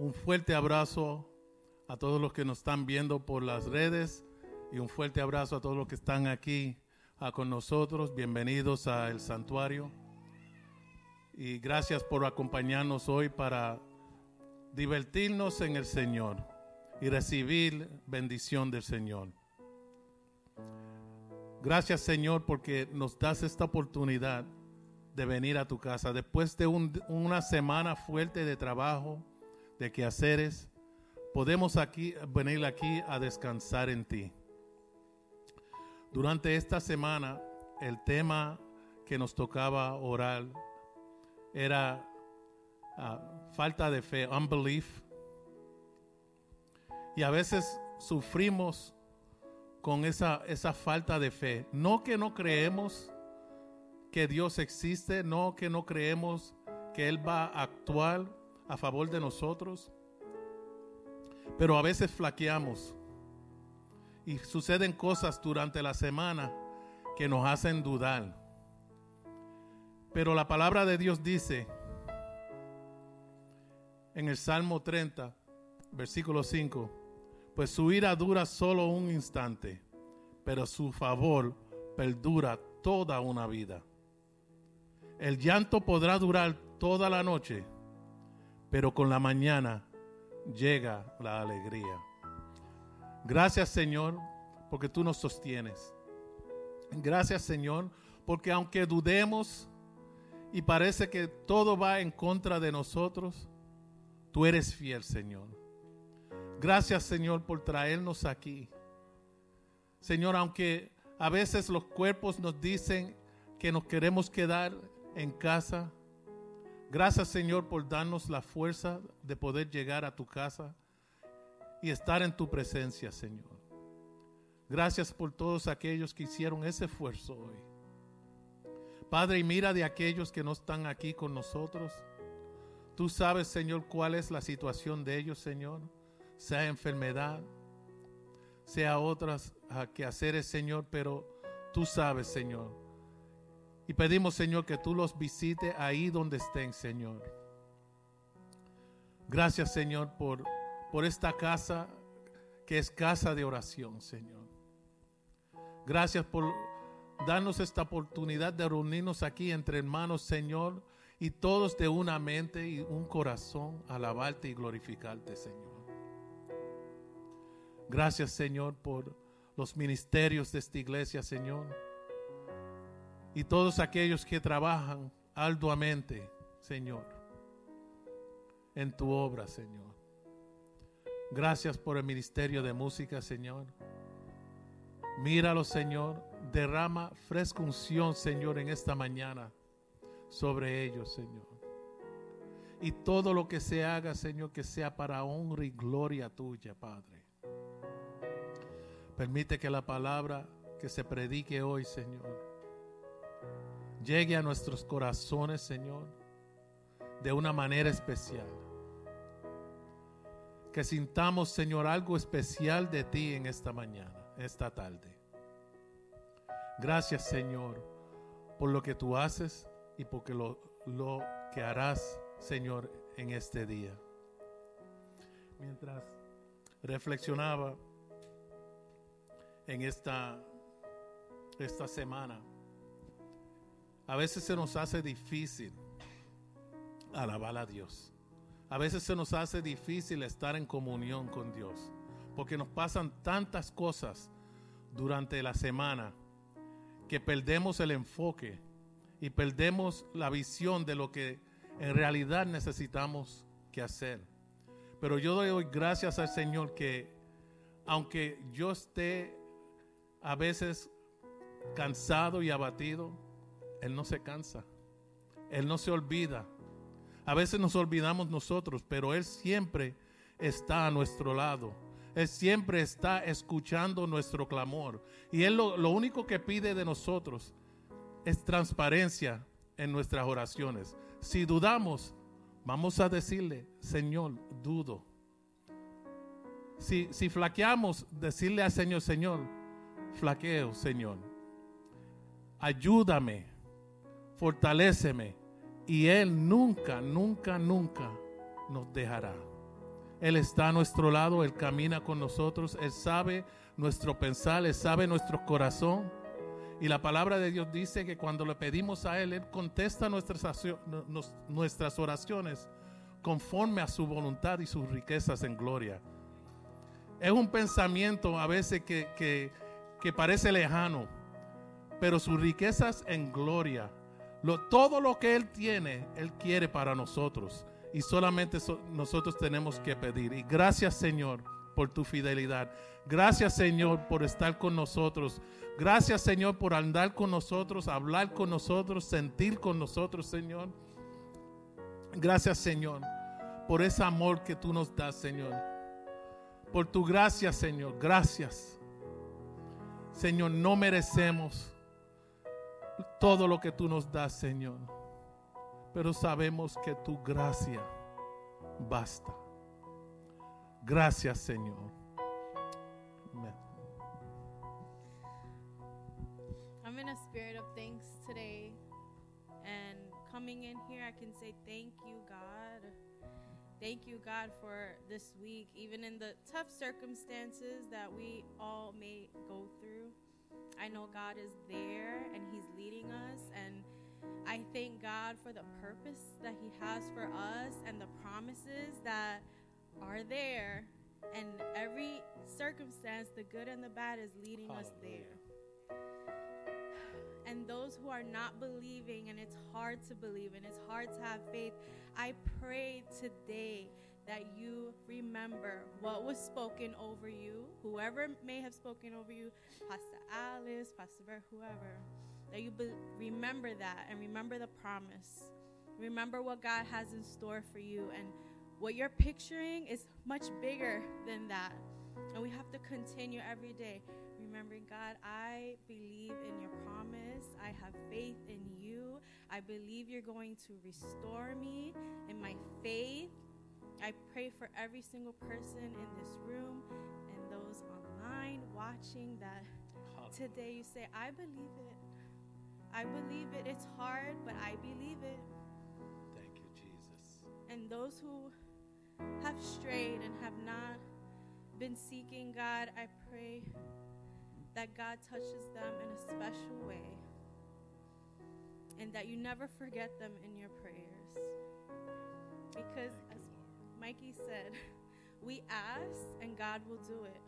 Un fuerte abrazo a todos los que nos están viendo por las redes y un fuerte abrazo a todos los que están aquí con nosotros. Bienvenidos al santuario. Y gracias por acompañarnos hoy para divertirnos en el Señor y recibir bendición del Señor. Gracias Señor porque nos das esta oportunidad de venir a tu casa después de una semana fuerte de trabajo, de quehaceres. Podemos aquí venir aquí a descansar en ti. Durante esta semana el tema que nos tocaba orar era ah, falta de fe, unbelief. Y a veces sufrimos con esa, esa falta de fe. No que no creemos que Dios existe, no que no creemos que Él va a actuar a favor de nosotros, pero a veces flaqueamos y suceden cosas durante la semana que nos hacen dudar. Pero la palabra de Dios dice en el Salmo 30, versículo 5, pues su ira dura solo un instante, pero su favor perdura toda una vida. El llanto podrá durar toda la noche, pero con la mañana llega la alegría. Gracias Señor, porque tú nos sostienes. Gracias Señor, porque aunque dudemos y parece que todo va en contra de nosotros, tú eres fiel Señor. Gracias Señor por traernos aquí. Señor, aunque a veces los cuerpos nos dicen que nos queremos quedar en casa, gracias Señor por darnos la fuerza de poder llegar a tu casa y estar en tu presencia, Señor. Gracias por todos aquellos que hicieron ese esfuerzo hoy. Padre, y mira de aquellos que no están aquí con nosotros. Tú sabes, Señor, cuál es la situación de ellos, Señor sea enfermedad, sea otras quehaceres, Señor, pero tú sabes, Señor. Y pedimos, Señor, que tú los visites ahí donde estén, Señor. Gracias, Señor, por, por esta casa que es casa de oración, Señor. Gracias por darnos esta oportunidad de reunirnos aquí entre hermanos, Señor, y todos de una mente y un corazón, alabarte y glorificarte, Señor. Gracias, Señor, por los ministerios de esta iglesia, Señor. Y todos aquellos que trabajan arduamente, Señor, en tu obra, Señor. Gracias por el ministerio de música, Señor. Míralo, Señor. Derrama fresca unción, Señor, en esta mañana sobre ellos, Señor. Y todo lo que se haga, Señor, que sea para honra y gloria tuya, Padre. Permite que la palabra que se predique hoy, Señor, llegue a nuestros corazones, Señor, de una manera especial. Que sintamos, Señor, algo especial de ti en esta mañana, esta tarde. Gracias, Señor, por lo que tú haces y por lo, lo que harás, Señor, en este día. Mientras reflexionaba, en esta, esta semana. A veces se nos hace difícil alabar a Dios. A veces se nos hace difícil estar en comunión con Dios. Porque nos pasan tantas cosas durante la semana que perdemos el enfoque y perdemos la visión de lo que en realidad necesitamos que hacer. Pero yo doy gracias al Señor que aunque yo esté a veces cansado y abatido, Él no se cansa. Él no se olvida. A veces nos olvidamos nosotros, pero Él siempre está a nuestro lado. Él siempre está escuchando nuestro clamor. Y Él lo, lo único que pide de nosotros es transparencia en nuestras oraciones. Si dudamos, vamos a decirle, Señor, dudo. Si, si flaqueamos, decirle al Señor, Señor, flaqueo, Señor. Ayúdame, fortaléceme y Él nunca, nunca, nunca nos dejará. Él está a nuestro lado, Él camina con nosotros, Él sabe nuestro pensar, Él sabe nuestro corazón. Y la palabra de Dios dice que cuando le pedimos a Él, Él contesta nuestras, nuestras oraciones conforme a su voluntad y sus riquezas en gloria. Es un pensamiento a veces que, parece lejano, pero sus riquezas en gloria, todo lo que Él tiene, Él quiere para nosotros. Y solamente nosotros tenemos que pedir. Y gracias Señor por tu fidelidad. Gracias Señor por estar con nosotros. Gracias Señor por andar con nosotros, hablar con nosotros, sentir con nosotros Señor. Gracias Señor por ese amor que tú nos das Señor. Por tu gracia Señor. Gracias. Señor, no merecemos todo lo que tú nos das Señor. Pero sabemos que tu gracia basta. Gracias Señor. I'm in a spirit of thanks today. And coming in here, I can say thank you, God. Thank you, God, for this week, even in the tough circumstances that we all may go through. I know God is there and He's leading us. And I thank God for the purpose that He has for us and the promises that are there. And every circumstance, the good and the bad, is leading Hallelujah. us there and those who are not believing and it's hard to believe and it's hard to have faith, I pray today that you remember what was spoken over you, whoever may have spoken over you, Pastor Alice, Pastor Bear, whoever, that you be- remember that and remember the promise. Remember what God has in store for you and what you're picturing is much bigger than that. And we have to continue every day remembering, God, I believe in your promise. I have faith in you. I believe you're going to restore me in my faith. I pray for every single person in this room and those online watching that today you say, I believe it. I believe it. It's hard, but I believe it. Thank you, Jesus. And those who have strayed and have not been seeking God, I pray that God touches them in a special way and that you never forget them in your prayers. Because, Mikey said, we ask and God will do it.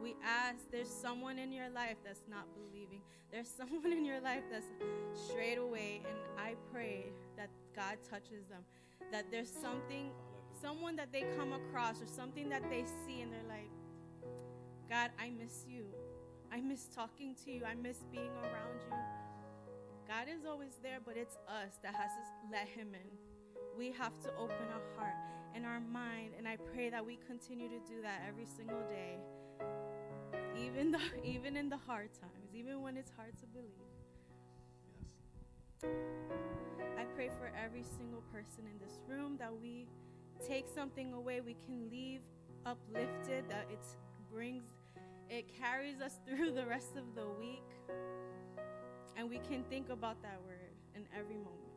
We ask, there's someone in your life that's not believing. There's someone in your life that's straight away, and I pray that God touches them. That there's something, someone that they come across, or something that they see, and they're like, God, I miss you. I miss talking to you. I miss being around you. God is always there, but it's us that has to let Him in. We have to open our heart and our mind, and I pray that we continue to do that every single day, even the, even in the hard times, even when it's hard to believe. Yes. I pray for every single person in this room that we take something away, we can leave uplifted, that it brings it carries us through the rest of the week. And we can think about that word in every moment.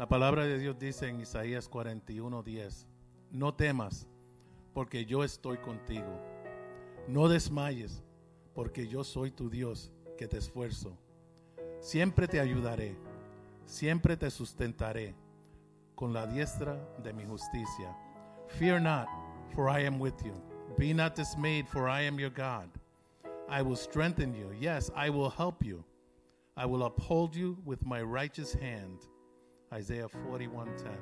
La palabra de Dios dice en Isaías 41:10, no temas, porque yo estoy contigo. No desmayes, porque yo soy tu Dios, que te esfuerzo. Siempre te ayudaré, siempre te sustentaré con la diestra de mi justicia. Fear not, for I am with you. Be not dismayed, for I am your God. I will strengthen you. Yes, I will help you. I will uphold you with my righteous hand. Isaiah 41:10.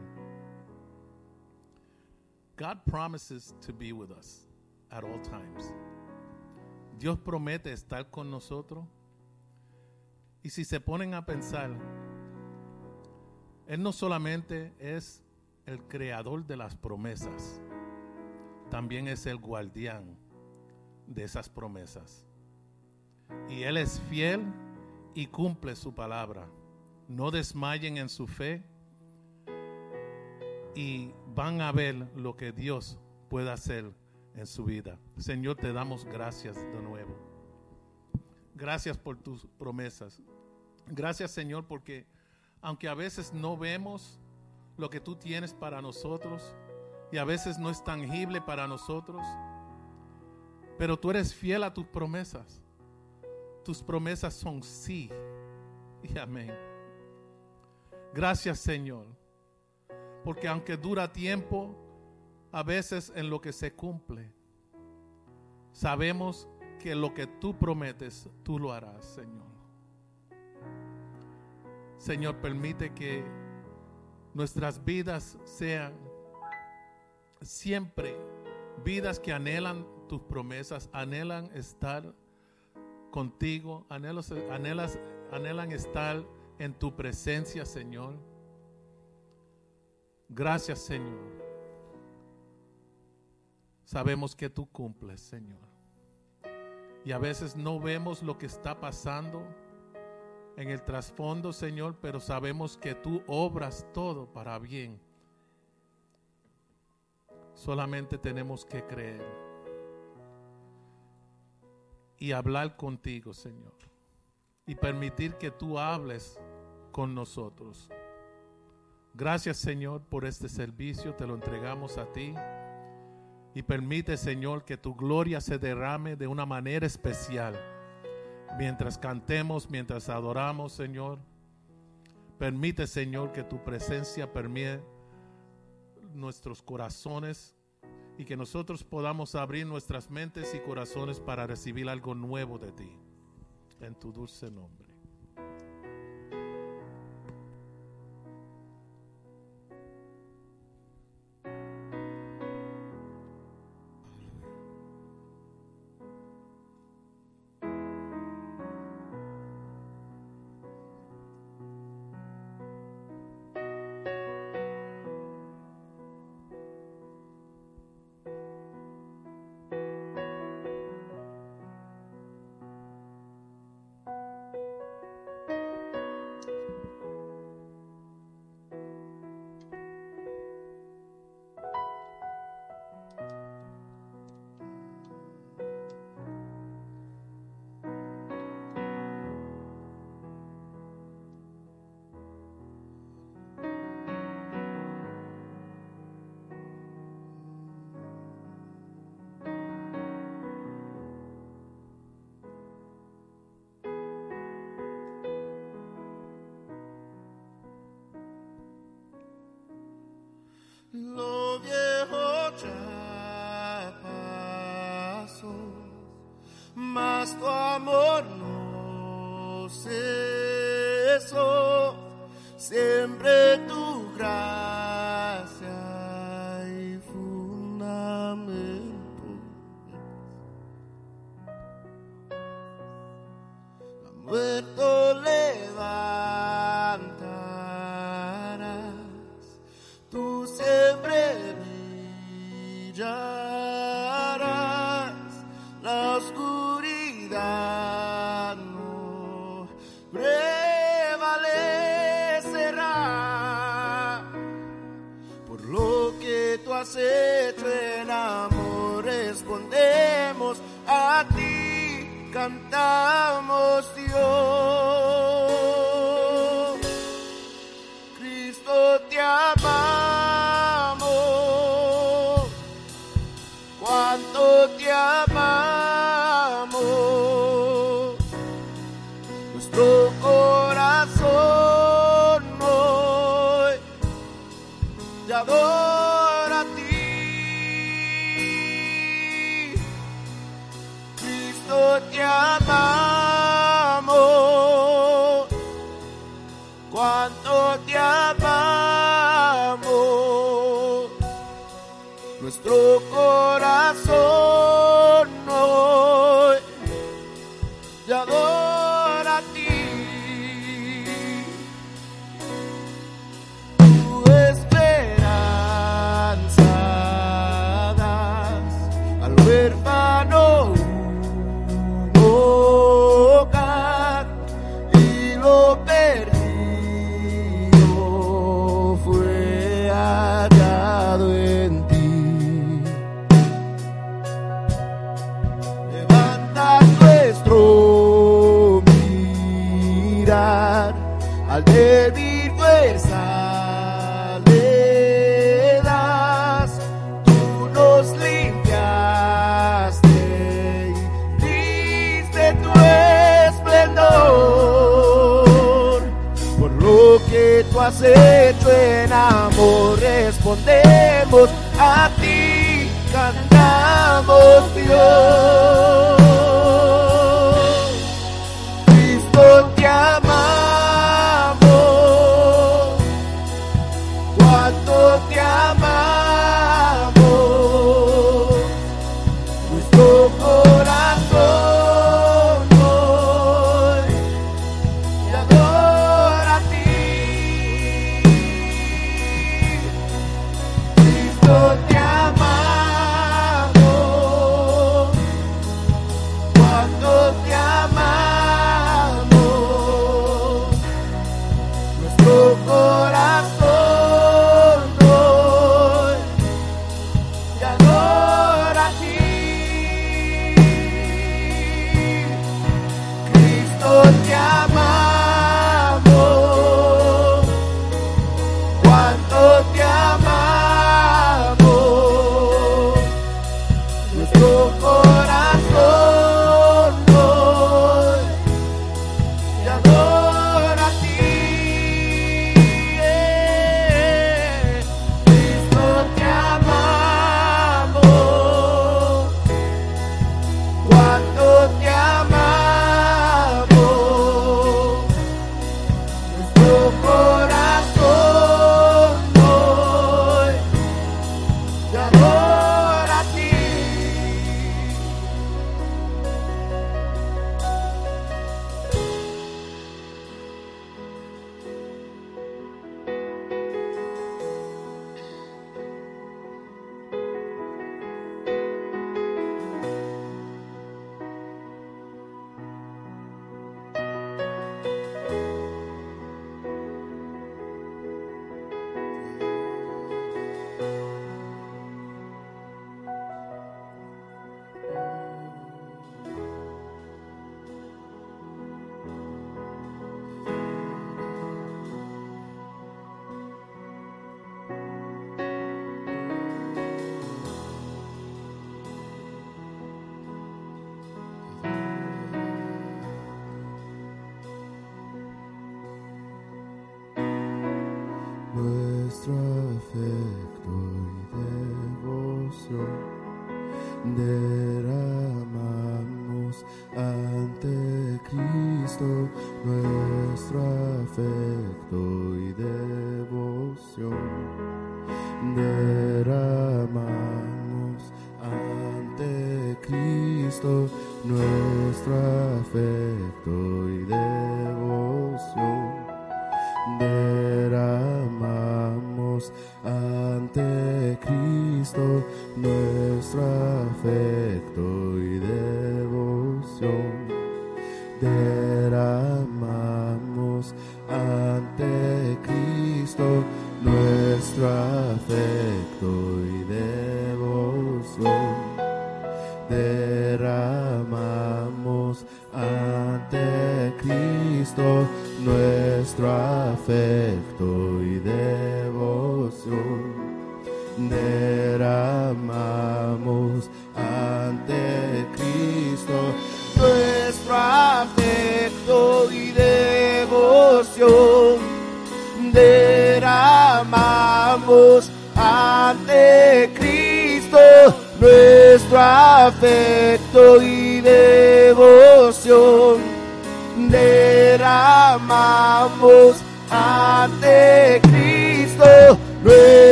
God promises to be with us at all times. Dios promete estar con nosotros. Y si se ponen a pensar, Él no solamente es el creador de las promesas, también es el guardián de esas promesas. Y Él es fiel y cumple su palabra. No desmayen en su fe y van a ver lo que Dios puede hacer en su vida. Señor, te damos gracias de nuevo. Gracias por tus promesas. Gracias, Señor, porque aunque a veces no vemos lo que tú tienes para nosotros y a veces no es tangible para nosotros. Pero tú eres fiel a tus promesas. Tus promesas son sí y amén. Gracias Señor. Porque aunque dura tiempo, a veces en lo que se cumple, sabemos que lo que tú prometes, tú lo harás, Señor. Señor, permite que nuestras vidas sean siempre vidas que anhelan tus promesas, anhelan estar contigo, anhelos, anhelas, anhelan estar en tu presencia, Señor. Gracias, Señor. Sabemos que tú cumples, Señor. Y a veces no vemos lo que está pasando en el trasfondo, Señor, pero sabemos que tú obras todo para bien. Solamente tenemos que creer y hablar contigo, Señor. Y permitir que tú hables con nosotros. Gracias, Señor, por este servicio. Te lo entregamos a ti. Y permite, Señor, que tu gloria se derrame de una manera especial. Mientras cantemos, mientras adoramos, Señor. Permite, Señor, que tu presencia permee nuestros corazones y que nosotros podamos abrir nuestras mentes y corazones para recibir algo nuevo de ti. En tu dulce nombre. Has hecho en amor, respondemos a ti, cantamos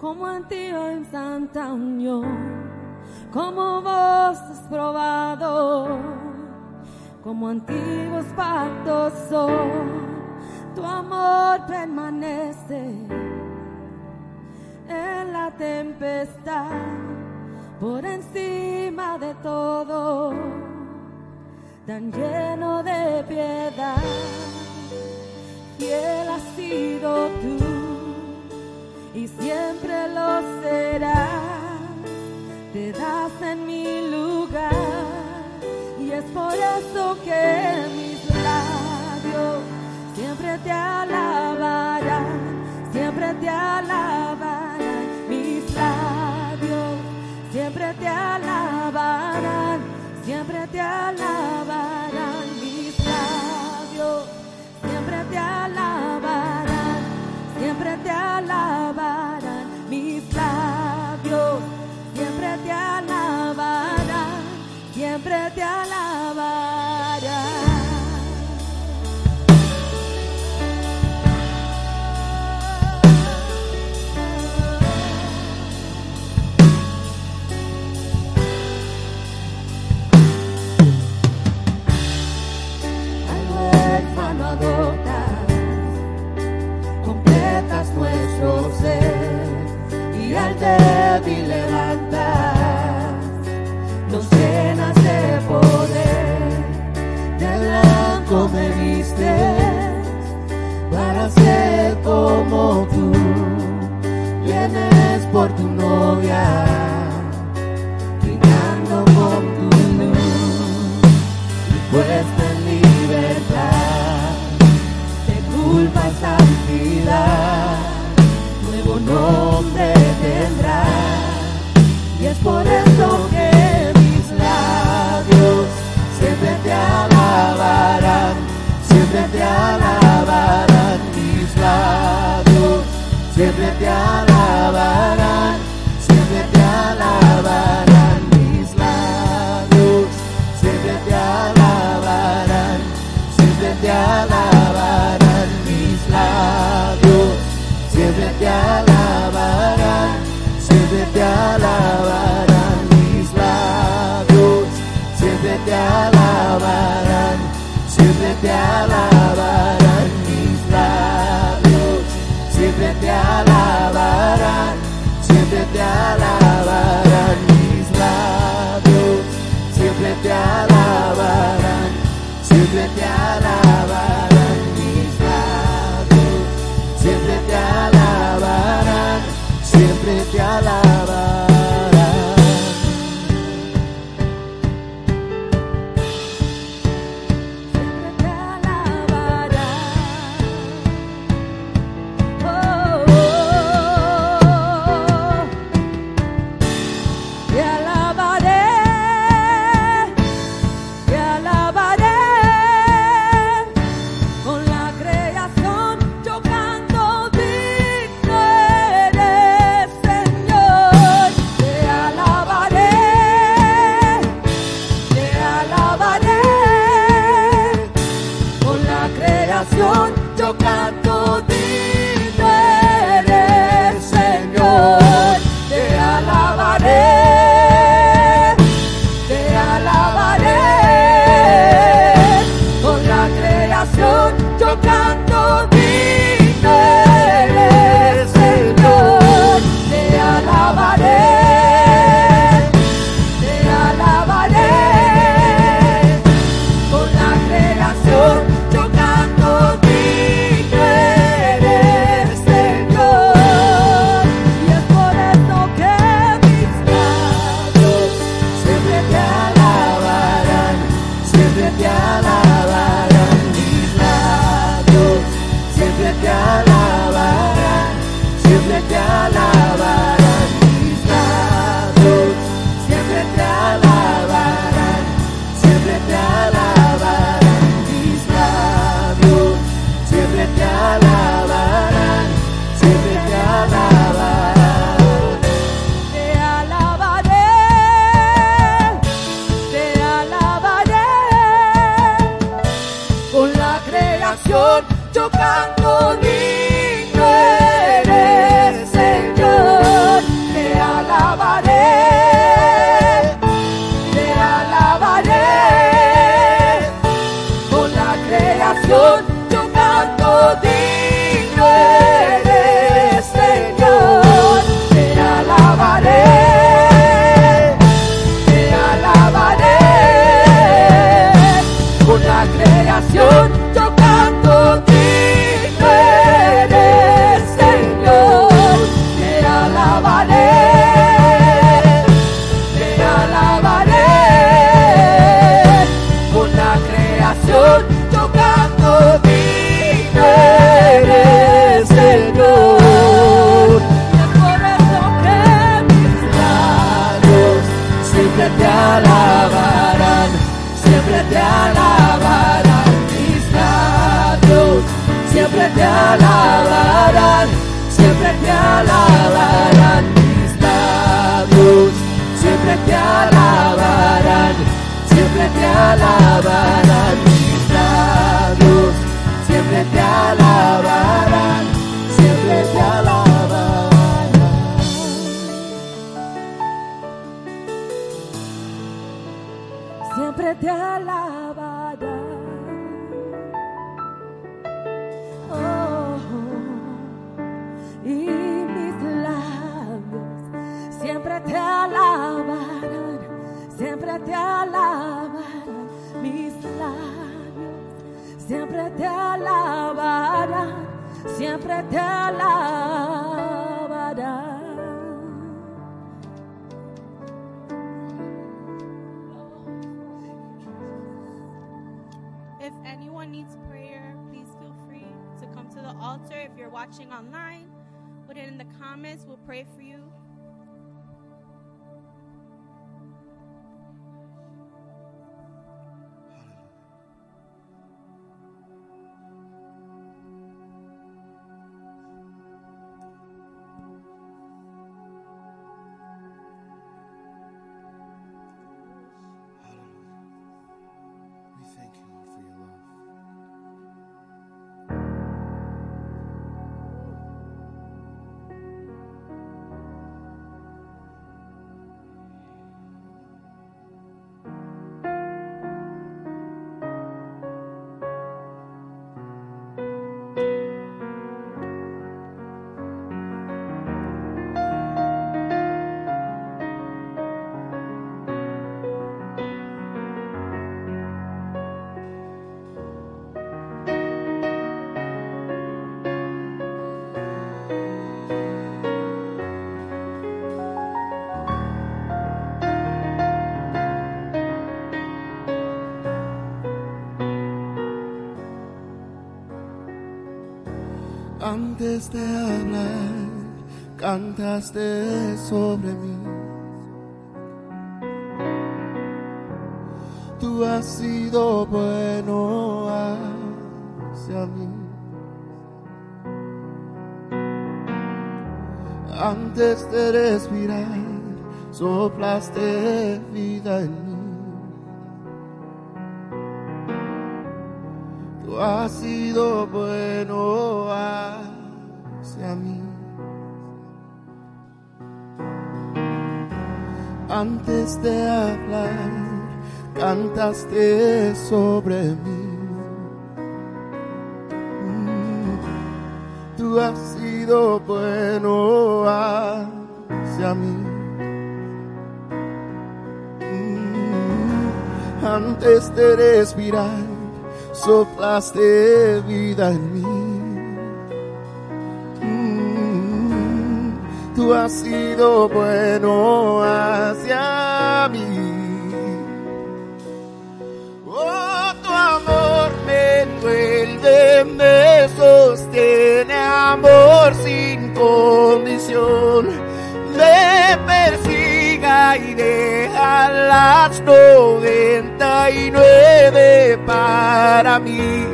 como a ti en santa unión, como vos has probado, como antiguos pactos son, tu amor permanece en la tempestad, por encima de todo, tan lleno de piedad, fiel has sido tú y siempre lo será. Te das en mi lugar y es por eso que mis labios siempre te alabarán, siempre te alabarán, mis labios siempre te alabarán, siempre te alabarán, mis labios siempre te alabarán, siempre te alabarán. débil levantas, nos llenas de poder, de blanco me vistes para ser como tú, vienes por tu novia. Siempre te alabo. la Antes de hablar, cantaste sobre mí. Tú has sido bueno hacia mí. Antes de respirar, soplaste vida en mí. Tú has sido bueno Antes de hablar, cantaste sobre mí. Mm, Tú has sido bueno hacia mí. Mm, Antes de respirar, soplaste vida en mí. Tú has sido bueno hacia mí. Oh, tu amor me envuelve, me sostiene, amor sin condición. Me persiga y deja las noventa y nueve para mí.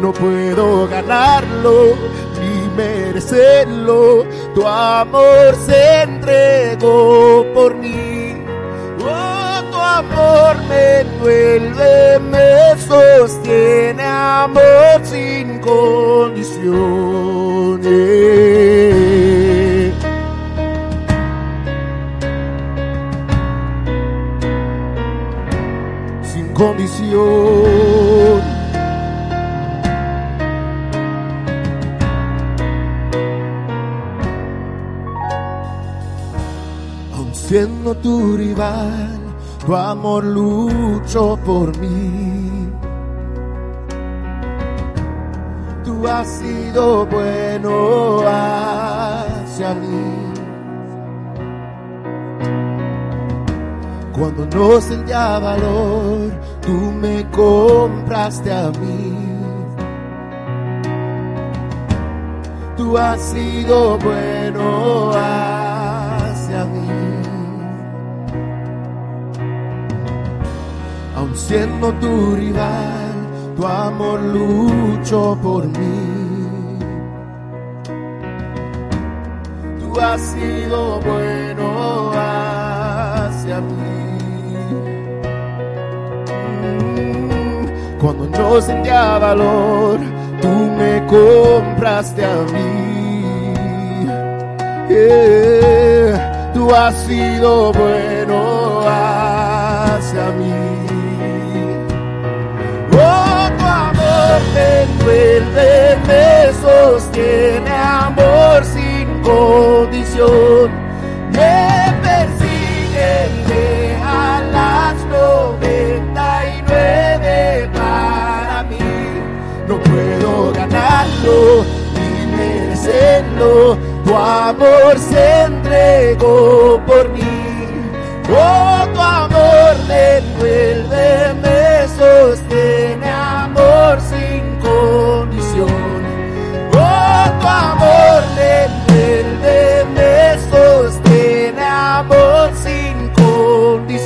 No puedo ganarlo ni merecerlo. Tu amor se entregó por mí. Oh, tu amor me envuelve, me sostiene, amor sin condiciones. Sin condición. Siendo tu rival, tu amor luchó por mí. Tú has sido bueno hacia mí. Cuando no sentía valor, tú me compraste a mí. Tú has sido bueno siendo tu rival, tu amor luchó por mí. Tú has sido bueno hacia mí. Mm, Cuando yo sentía valor, tú me compraste a mí. Yeah, Tú has sido bueno hacia mí. Me envuelve, me sostiene, amor sin condición. Me persigue deja las noventa y nueve para mí. No puedo ganarlo ni merecerlo. Tu amor se entregó por mí. Oh, tu amor me envuelve, sostiene,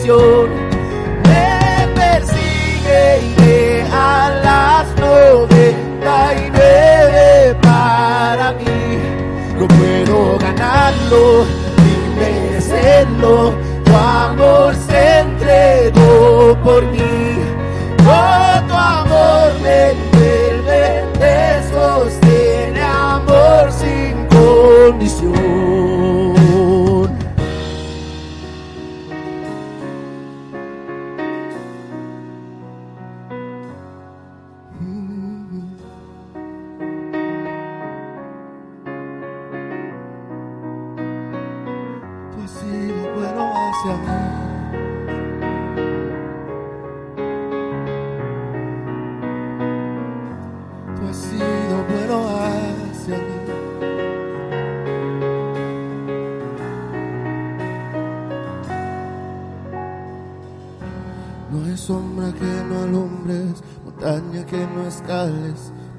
condición.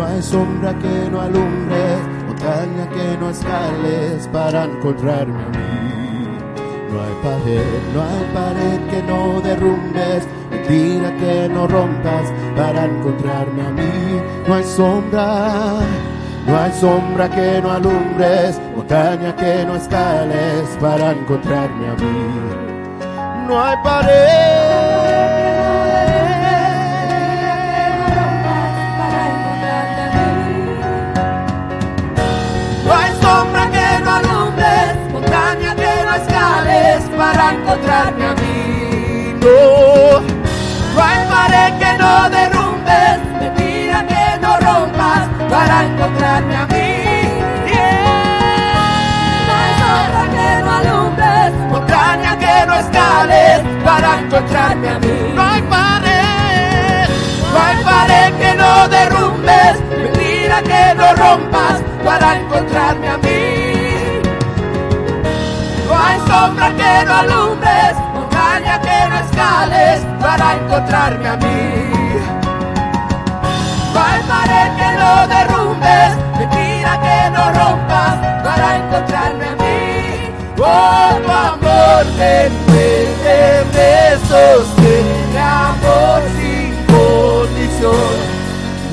No hay sombra que no alumbres, montaña que no escales para encontrarme a mí. No hay pared, no hay pared que no derrumbes, mentira que no rompas para encontrarme a mí. No hay sombra, no hay sombra que no alumbres, montaña que no escales para encontrarme a mí. No hay pared. Para encontrarme a mí. No, no hay pared que no derrumbes, mentira que no rompas para encontrarme a mí. No hay sombra que no alumbres, Montaña que no escales para encontrarme a mí. No hay pared, no hay pared que no derrumbes, mentira que no rompas para encontrarme a mí. Sombra que no alumbres, montaña que no escales para encontrarme a mí. Pared que no derrumbes, mentira que no rompas para encontrarme a mí. Oh, tu amor me envuelve, me sostiene, amor sin condición.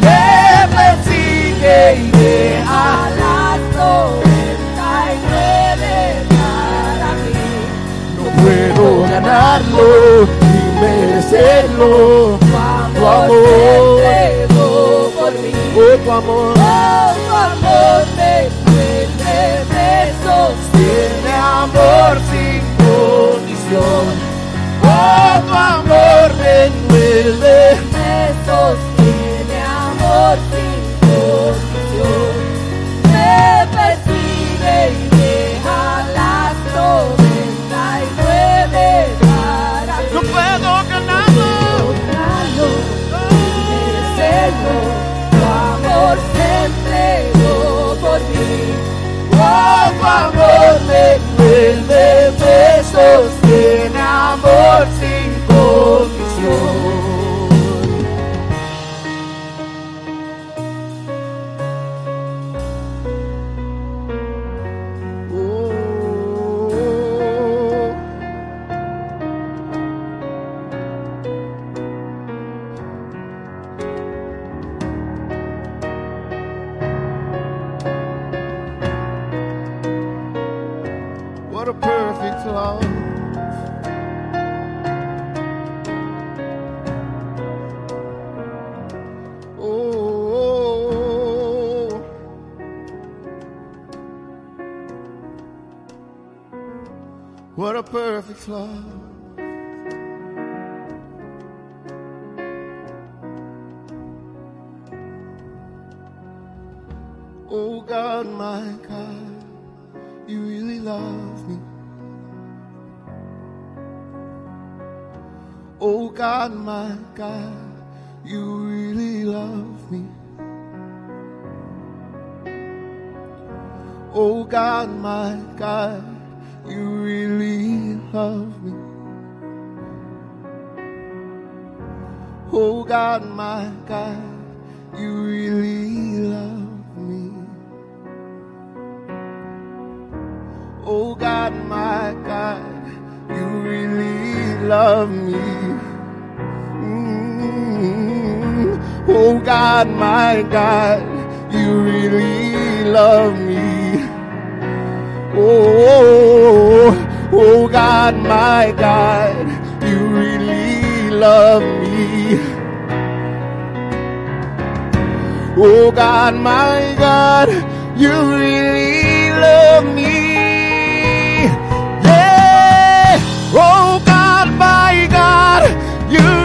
Me persigue y deja ganarlo ni merecerlo. Tu amor, por mí. oh, tu amor. Oh, tu amor me envuelve, me Tiene amor sin condición. A perfect love. Oh God, my God, you really love me. Oh God, my God, you really love me. Oh God, my God, you really love me. Oh God, my God, you really love me. Oh God, my God, you really love me. Mm. Oh God, my God, you really love me. Oh, oh God, my God, you really love me. Oh God, my God, you really love me. Yeah. Oh God, my God, you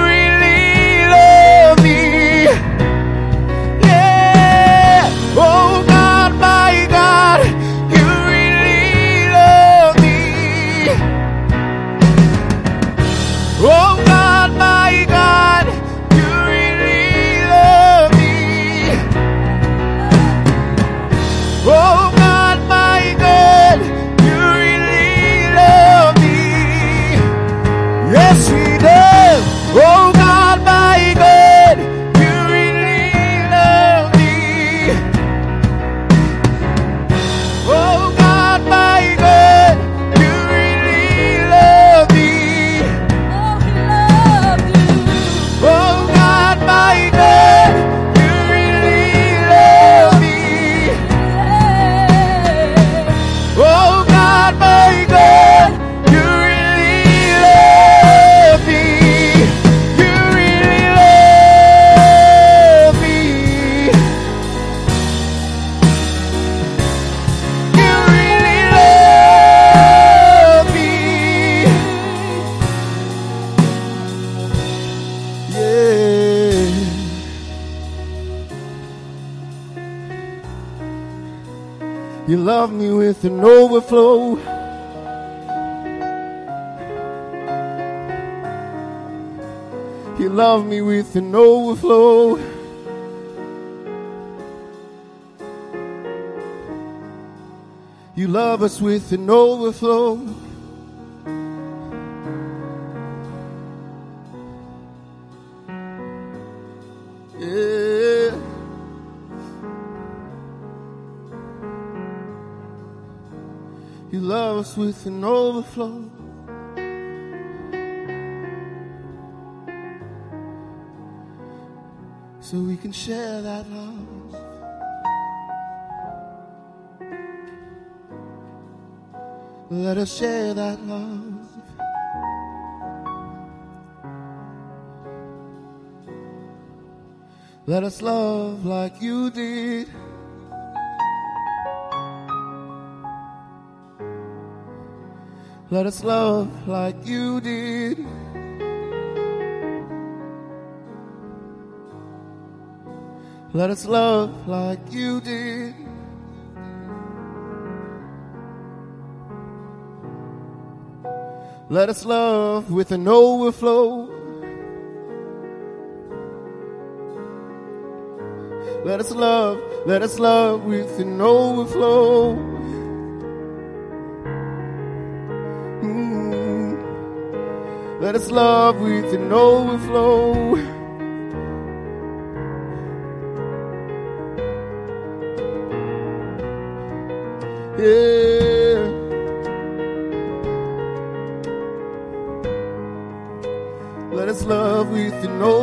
with an overflow. You love me with an overflow. You love us with an overflow. With an overflow. So we can share that love. Let us share that love. Let us love like you did. Let us love like you did. Let us love like you did. Let us love with an overflow. Let us love, let us love with an overflow. Let us love with an overflow. Yeah. Let us love with an overflow.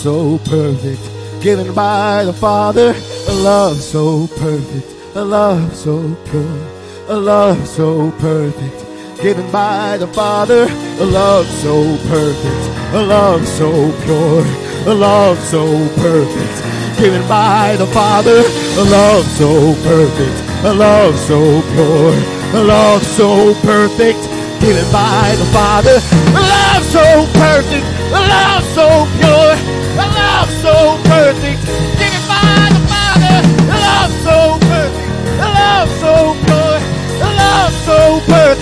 So perfect, given by the Father, a love so perfect, a love so pure, a love so perfect, given by the Father, a love so perfect, a love so pure, a love so perfect, given by the Father, a love so perfect, a love so pure, a love so perfect, given by the Father, a love so perfect, a love so pure, love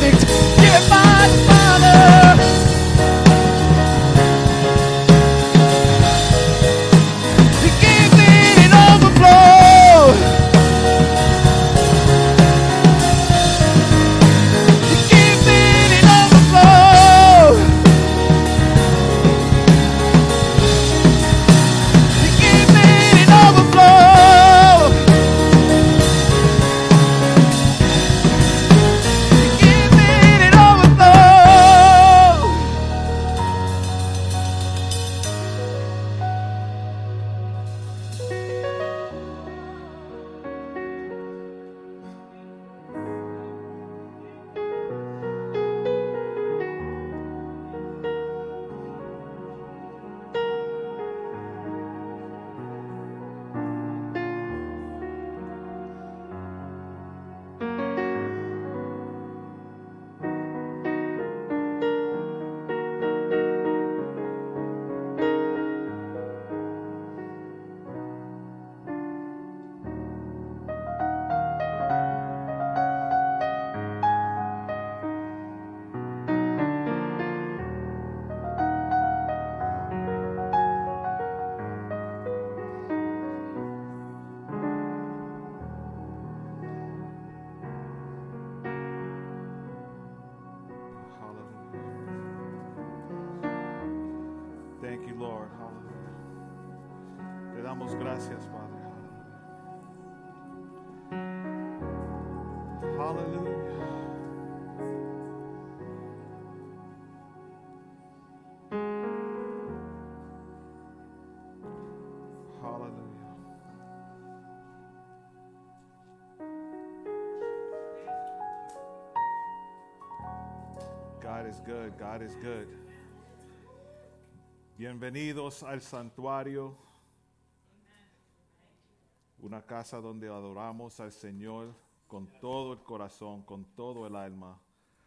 God is good. Bienvenidos al santuario, una casa donde adoramos al Señor con todo el corazón, con todo el alma,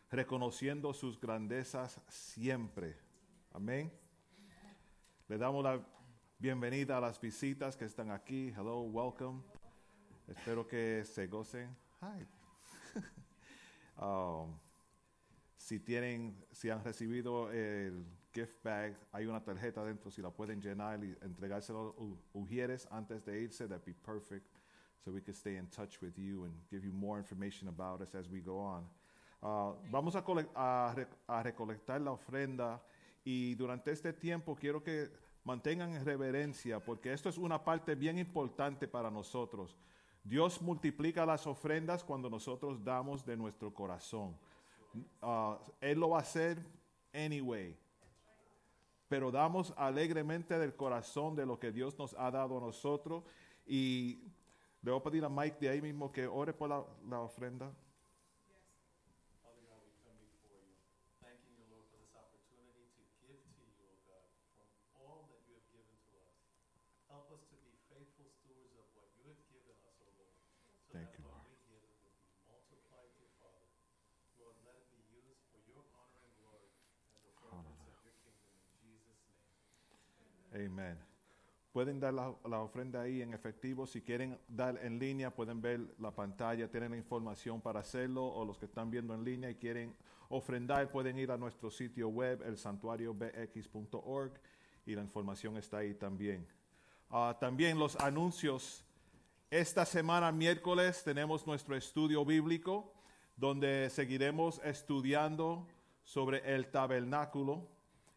reconociendo sus grandezas siempre. Amén. Le damos la bienvenida a las visitas que están aquí. Hello, welcome. Espero que se gocen. Hi. Um, si tienen, si han recibido el gift bag, hay una tarjeta dentro, si la pueden llenar y entregárselo a Ujieres antes de irse, that'd be perfect. So we can stay in touch with you and give you more information about us as we go on. Uh, vamos a, a, re- a recolectar la ofrenda y durante este tiempo quiero que mantengan en reverencia porque esto es una parte bien importante para nosotros. Dios multiplica las ofrendas cuando nosotros damos de nuestro corazón. Uh, él lo va a hacer anyway. Pero damos alegremente del corazón de lo que Dios nos ha dado a nosotros. Y le voy a pedir a Mike de ahí mismo que ore por la, la ofrenda. Father God, we come before you, thanking you, Lord, for this opportunity to give to you, O Amen. Pueden dar la, la ofrenda ahí en efectivo. Si quieren dar en línea, pueden ver la pantalla, tienen la información para hacerlo. O los que están viendo en línea y quieren ofrendar, pueden ir a nuestro sitio web, el santuariobx.org, y la información está ahí también. Ah, también los anuncios. Esta semana, miércoles, tenemos nuestro estudio bíblico, donde seguiremos estudiando sobre el tabernáculo.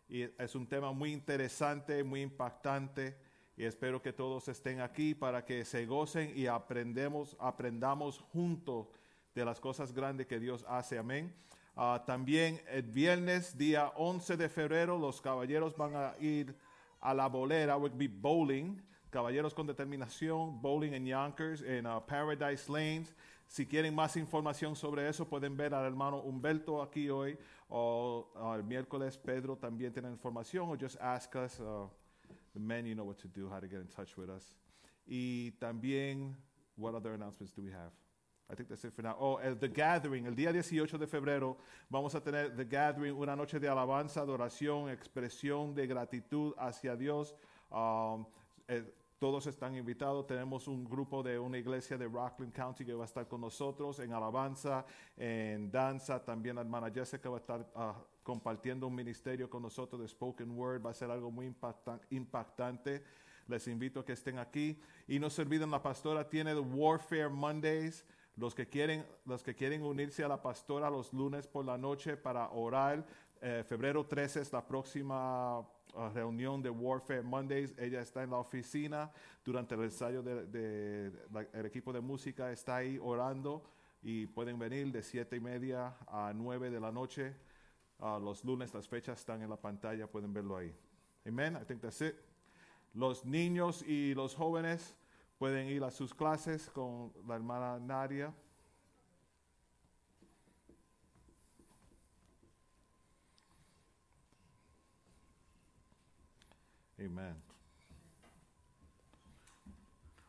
Y es un tema muy interesante, muy impactante. Y espero que todos estén aquí para que se gocen y aprendemos, aprendamos juntos de las cosas grandes que Dios hace. Amén. Ah, también el viernes, día 11 de febrero, los caballeros van a ir a la bolera, will be bowling. Caballeros con determinación, bowling en Yonkers, en uh, Paradise Lanes. Si quieren más información sobre eso, pueden ver al hermano Humberto aquí hoy, o el miércoles Pedro también tiene información, o just ask us. Uh, the men, you know what to do, how to get in touch with us. Y también, what other announcements do we have? I think that's it for now. Oh, el The Gathering, el día 18 de febrero, vamos a tener The Gathering, una noche de alabanza, adoración, expresión de gratitud hacia Dios. Um, eh, todos están invitados. Tenemos un grupo de una iglesia de Rockland County que va a estar con nosotros en alabanza, en danza. También la hermana Jessica va a estar uh, compartiendo un ministerio con nosotros de Spoken Word. Va a ser algo muy impacta impactante. Les invito a que estén aquí. Y no se olviden, la pastora tiene the Warfare Mondays. Los que quieren, los que quieren unirse a la pastora los lunes por la noche para orar. Eh, febrero 13 es la próxima reunión de Warfare Mondays. Ella está en la oficina durante el ensayo del de, de, equipo de música. Está ahí orando y pueden venir de siete y media a 9 de la noche. Uh, los lunes las fechas están en la pantalla, pueden verlo ahí. Amen. I think that's it. Los niños y los jóvenes pueden ir a sus clases con la hermana Nadia.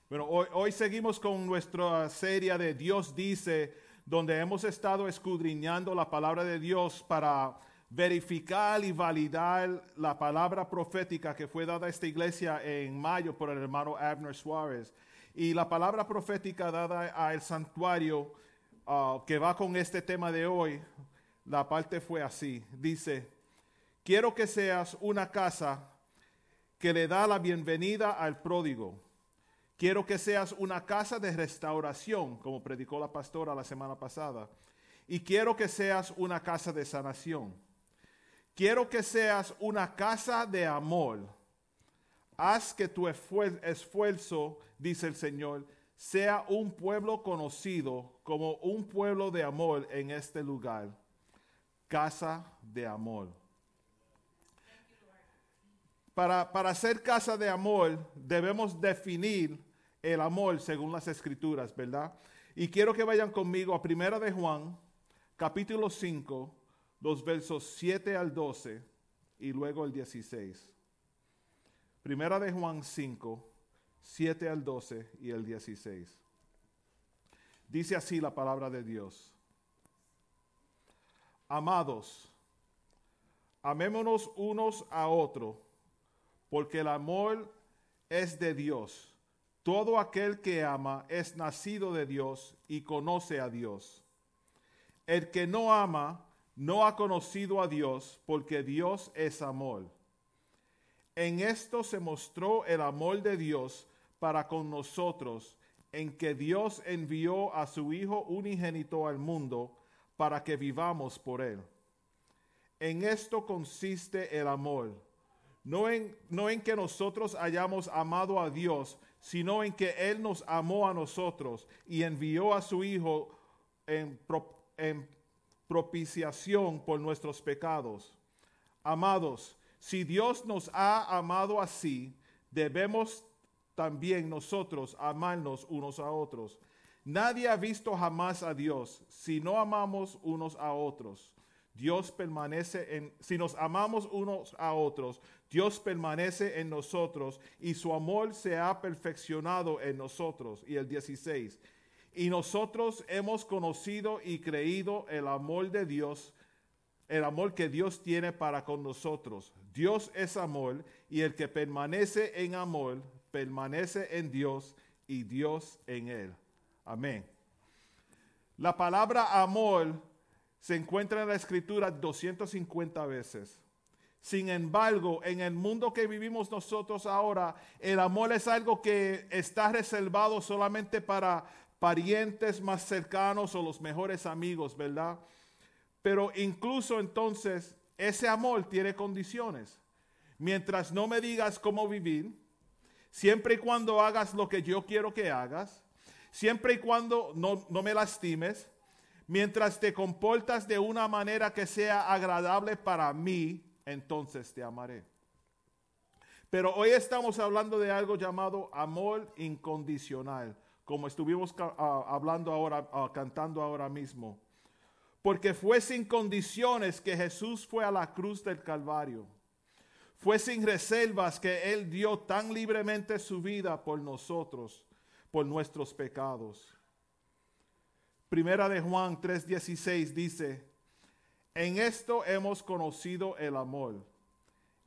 Bueno, hoy, seguimos con nuestra serie de Dios dice, donde hemos estado escudriñando la palabra de Dios para verificar y validar la palabra profética que fue dada a esta iglesia en mayo por el hermano Abner Suárez. Y la palabra profética dada al santuario uh, que va con este tema de hoy, la parte fue así. Dice, quiero que seas una casa que le da la bienvenida al pródigo. Quiero que seas una casa de restauración, como predicó la pastora la semana pasada. Y quiero que seas una casa de sanación. Quiero que seas una casa de amor. Haz que tu esfuerzo, dice el Señor, sea un pueblo conocido como un pueblo de amor en este lugar. Casa de amor. Para, para ser casa de amor debemos definir el amor según las escrituras, ¿verdad? Y quiero que vayan conmigo a Primera de Juan, capítulo 5, los versos 7 al 12 y luego el 16. Primera de Juan 5, 7 al 12 y el 16. Dice así la palabra de Dios. Amados, amémonos unos a otros porque el amor es de Dios. Todo aquel que ama es nacido de Dios y conoce a Dios. El que no ama no ha conocido a Dios porque Dios es amor. En esto se mostró el amor de Dios para con nosotros, en que Dios envió a su Hijo unigénito al mundo para que vivamos por él. En esto consiste el amor no en, no en que nosotros hayamos amado a Dios, sino en que Él nos amó a nosotros y envió a su Hijo en, en propiciación por nuestros pecados. Amados, si Dios nos ha amado así, debemos también nosotros amarnos unos a otros. Nadie ha visto jamás a Dios si no amamos unos a otros. Dios permanece en, si nos amamos unos a otros, Dios permanece en nosotros y su amor se ha perfeccionado en nosotros. Y el 16, y nosotros hemos conocido y creído el amor de Dios, el amor que Dios tiene para con nosotros. Dios es amor y el que permanece en amor, permanece en Dios y Dios en él. Amén. La palabra amor se encuentra en la escritura 250 veces. Sin embargo, en el mundo que vivimos nosotros ahora, el amor es algo que está reservado solamente para parientes más cercanos o los mejores amigos, ¿verdad? Pero incluso entonces, ese amor tiene condiciones. Mientras no me digas cómo vivir, siempre y cuando hagas lo que yo quiero que hagas, siempre y cuando no, no me lastimes, mientras te comportas de una manera que sea agradable para mí, entonces te amaré. Pero hoy estamos hablando de algo llamado amor incondicional, como estuvimos hablando ahora, ah, cantando ahora mismo. Porque fue sin condiciones que Jesús fue a la cruz del Calvario. Fue sin reservas que Él dio tan libremente su vida por nosotros, por nuestros pecados. Primera de Juan 3:16 dice, en esto hemos conocido el amor,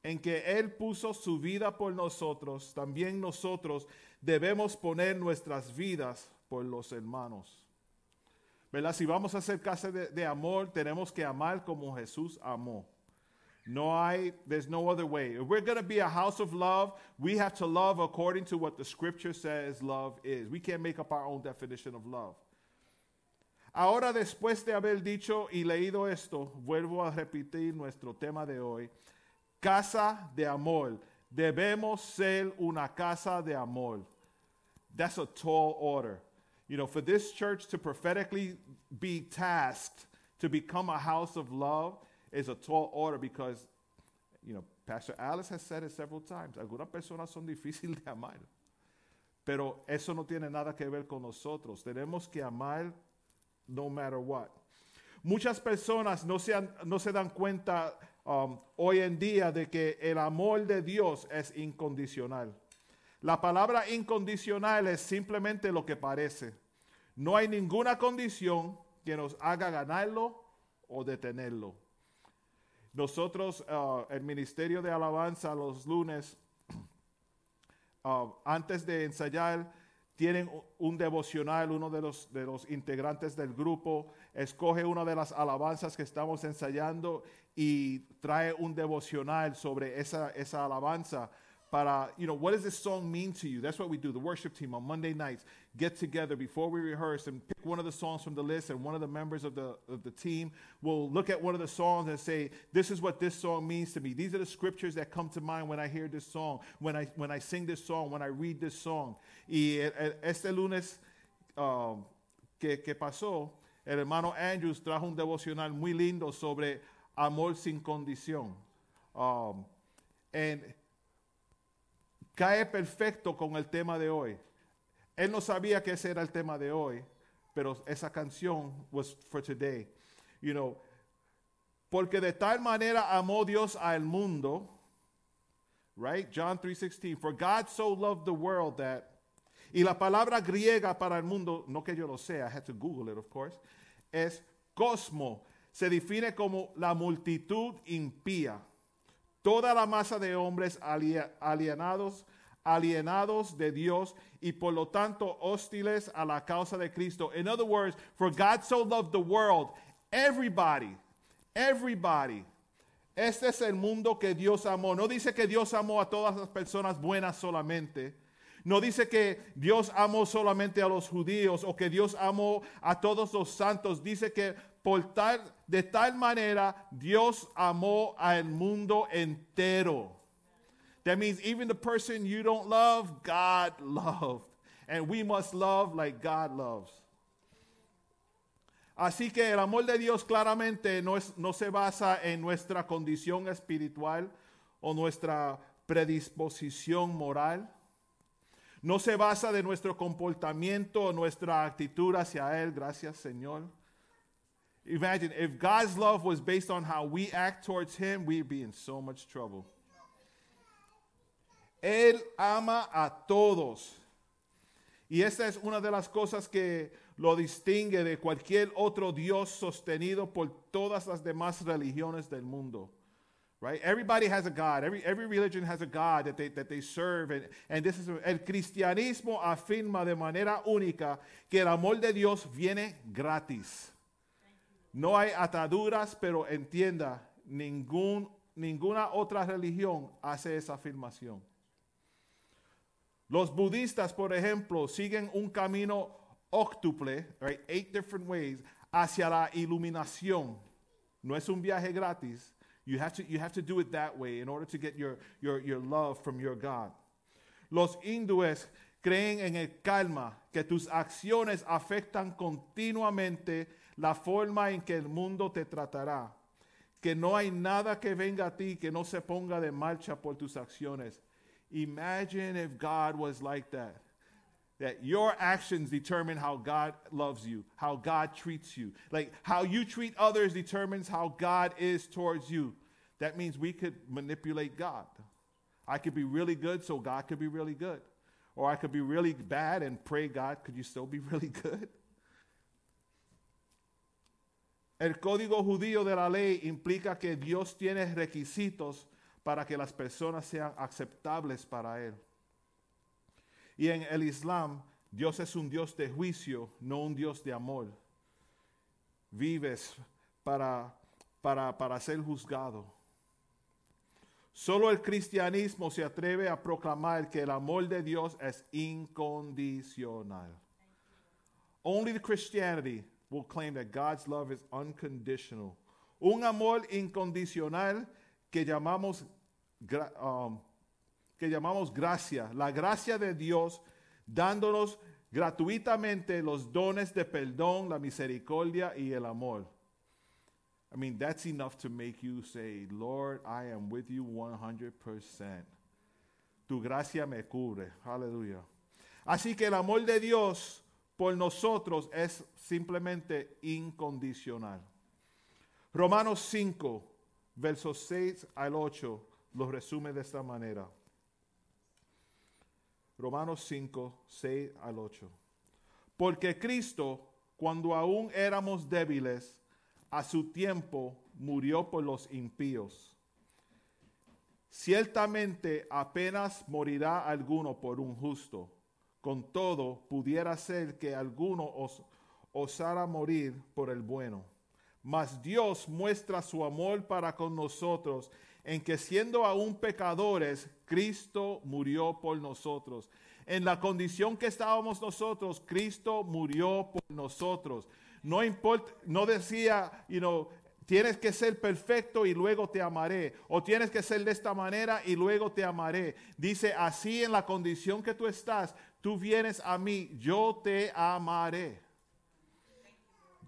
en que Él puso su vida por nosotros, también nosotros debemos poner nuestras vidas por los hermanos. ¿Verdad? Si vamos a hacer casa de, de amor, tenemos que amar como Jesús amó. No hay, there's no other way. If we're going to be a house of love, we have to love according to what the scripture says love is. We can't make up our own definition of love. Ahora después de haber dicho y leído esto, vuelvo a repetir nuestro tema de hoy. Casa de amor. Debemos ser una casa de amor. That's a tall order. You know, for this church to prophetically be tasked to become a house of love is a tall order because, you know, Pastor Alice has said it several times. Algunas personas son difíciles de amar. Pero eso no tiene nada que ver con nosotros. Tenemos que amar no matter what. Muchas personas no se, dan cuenta um, hoy en día de que el amor de Dios es incondicional. La palabra incondicional es simplemente lo que parece. No hay ninguna condición que nos haga ganarlo o detenerlo. Nosotros, uh, el Ministerio de Alabanza, los lunes, uh, antes de ensayar, tienen un devocional, uno de los, de los integrantes del grupo escoge una de las alabanzas que estamos ensayando y trae un devocional sobre esa, esa alabanza para, you know, what does this song mean to you? That's what we do. The worship team on Monday nights get together before we rehearse and pick one of the songs from the list, and one of the members of the, of the team will look at one of the songs and say, This is what this song means to me. These are the scriptures that come to mind when I hear this song, when I, when I sing this song, when I read this song. Y este lunes um, que, que pasó, el hermano Andrews trajo un devocional muy lindo sobre amor sin condición. Um, and cae perfecto con el tema de hoy. Él no sabía que ese era el tema de hoy, pero esa canción was for today. You know, porque de tal manera amó Dios al mundo, right? John 3:16, for God so loved the world that y la palabra griega para el mundo, no que yo lo sé, I had to Google it, of course, es cosmo. Se define como la multitud impía toda la masa de hombres alienados, alienados de Dios y por lo tanto hostiles a la causa de Cristo. In other words, for God so loved the world, everybody, everybody. Este es el mundo que Dios amó. No dice que Dios amó a todas las personas buenas solamente. No dice que Dios amó solamente a los judíos o que Dios amó a todos los santos. Dice que de tal manera Dios amó al mundo entero. That means even the person you don't love, God loved. And we must love like God loves. Así que el amor de Dios claramente no, es, no se basa en nuestra condición espiritual o nuestra predisposición moral. No se basa de nuestro comportamiento o nuestra actitud hacia Él. Gracias, Señor. Imagine if God's love was based on how we act towards Him, we'd be in so much trouble. Él ama a todos. Y esta es una de las cosas que lo distingue de cualquier otro Dios sostenido por todas las demás religiones del mundo. Right? Everybody has a God. Every, every religion has a God that they, that they serve. And, and this is, el cristianismo afirma de manera única que el amor de Dios viene gratis. No hay ataduras, pero entienda, ningún, ninguna otra religión hace esa afirmación. Los budistas, por ejemplo, siguen un camino octuple, right, eight different ways, hacia la iluminación. No es un viaje gratis. You have to, you have to do it that way in order to get your, your, your love from your God. Los hindúes creen en el karma, que tus acciones afectan continuamente la forma en que el mundo te tratará, que no hay nada que venga a ti que no se ponga de marcha por tus acciones. Imagine if God was like that. That your actions determine how God loves you, how God treats you. Like how you treat others determines how God is towards you. That means we could manipulate God. I could be really good, so God could be really good. Or I could be really bad and pray, God, could you still be really good? El código judío de la ley implica que Dios tiene requisitos para que las personas sean aceptables para Él. Y en el Islam, Dios es un Dios de juicio, no un Dios de amor. Vives para, para, para ser juzgado. Solo el cristianismo se atreve a proclamar que el amor de Dios es incondicional. Only the Christianity will claim that God's love is unconditional. Un amor incondicional que llamamos, um, que llamamos gracia. La gracia de Dios dándonos gratuitamente los dones de perdón, la misericordia y el amor. I mean, that's enough to make you say, Lord, I am with you 100%. Tu gracia me cubre. Aleluya. Así que el amor de Dios por nosotros es simplemente incondicional. Romanos 5, versos 6 al 8, lo resume de esta manera. Romanos 5, 6 al 8. Porque Cristo, cuando aún éramos débiles, a su tiempo murió por los impíos. Ciertamente apenas morirá alguno por un justo. Con todo, pudiera ser que alguno os, osara morir por el bueno. Mas Dios muestra su amor para con nosotros en que siendo aún pecadores, Cristo murió por nosotros. En la condición que estábamos nosotros, Cristo murió por nosotros. No importa, no decía, you tienes que ser perfecto y luego te amaré. O tienes que ser de esta manera y luego te amaré. Dice, así en la condición que tú estás, tú vienes a mí, yo te amaré.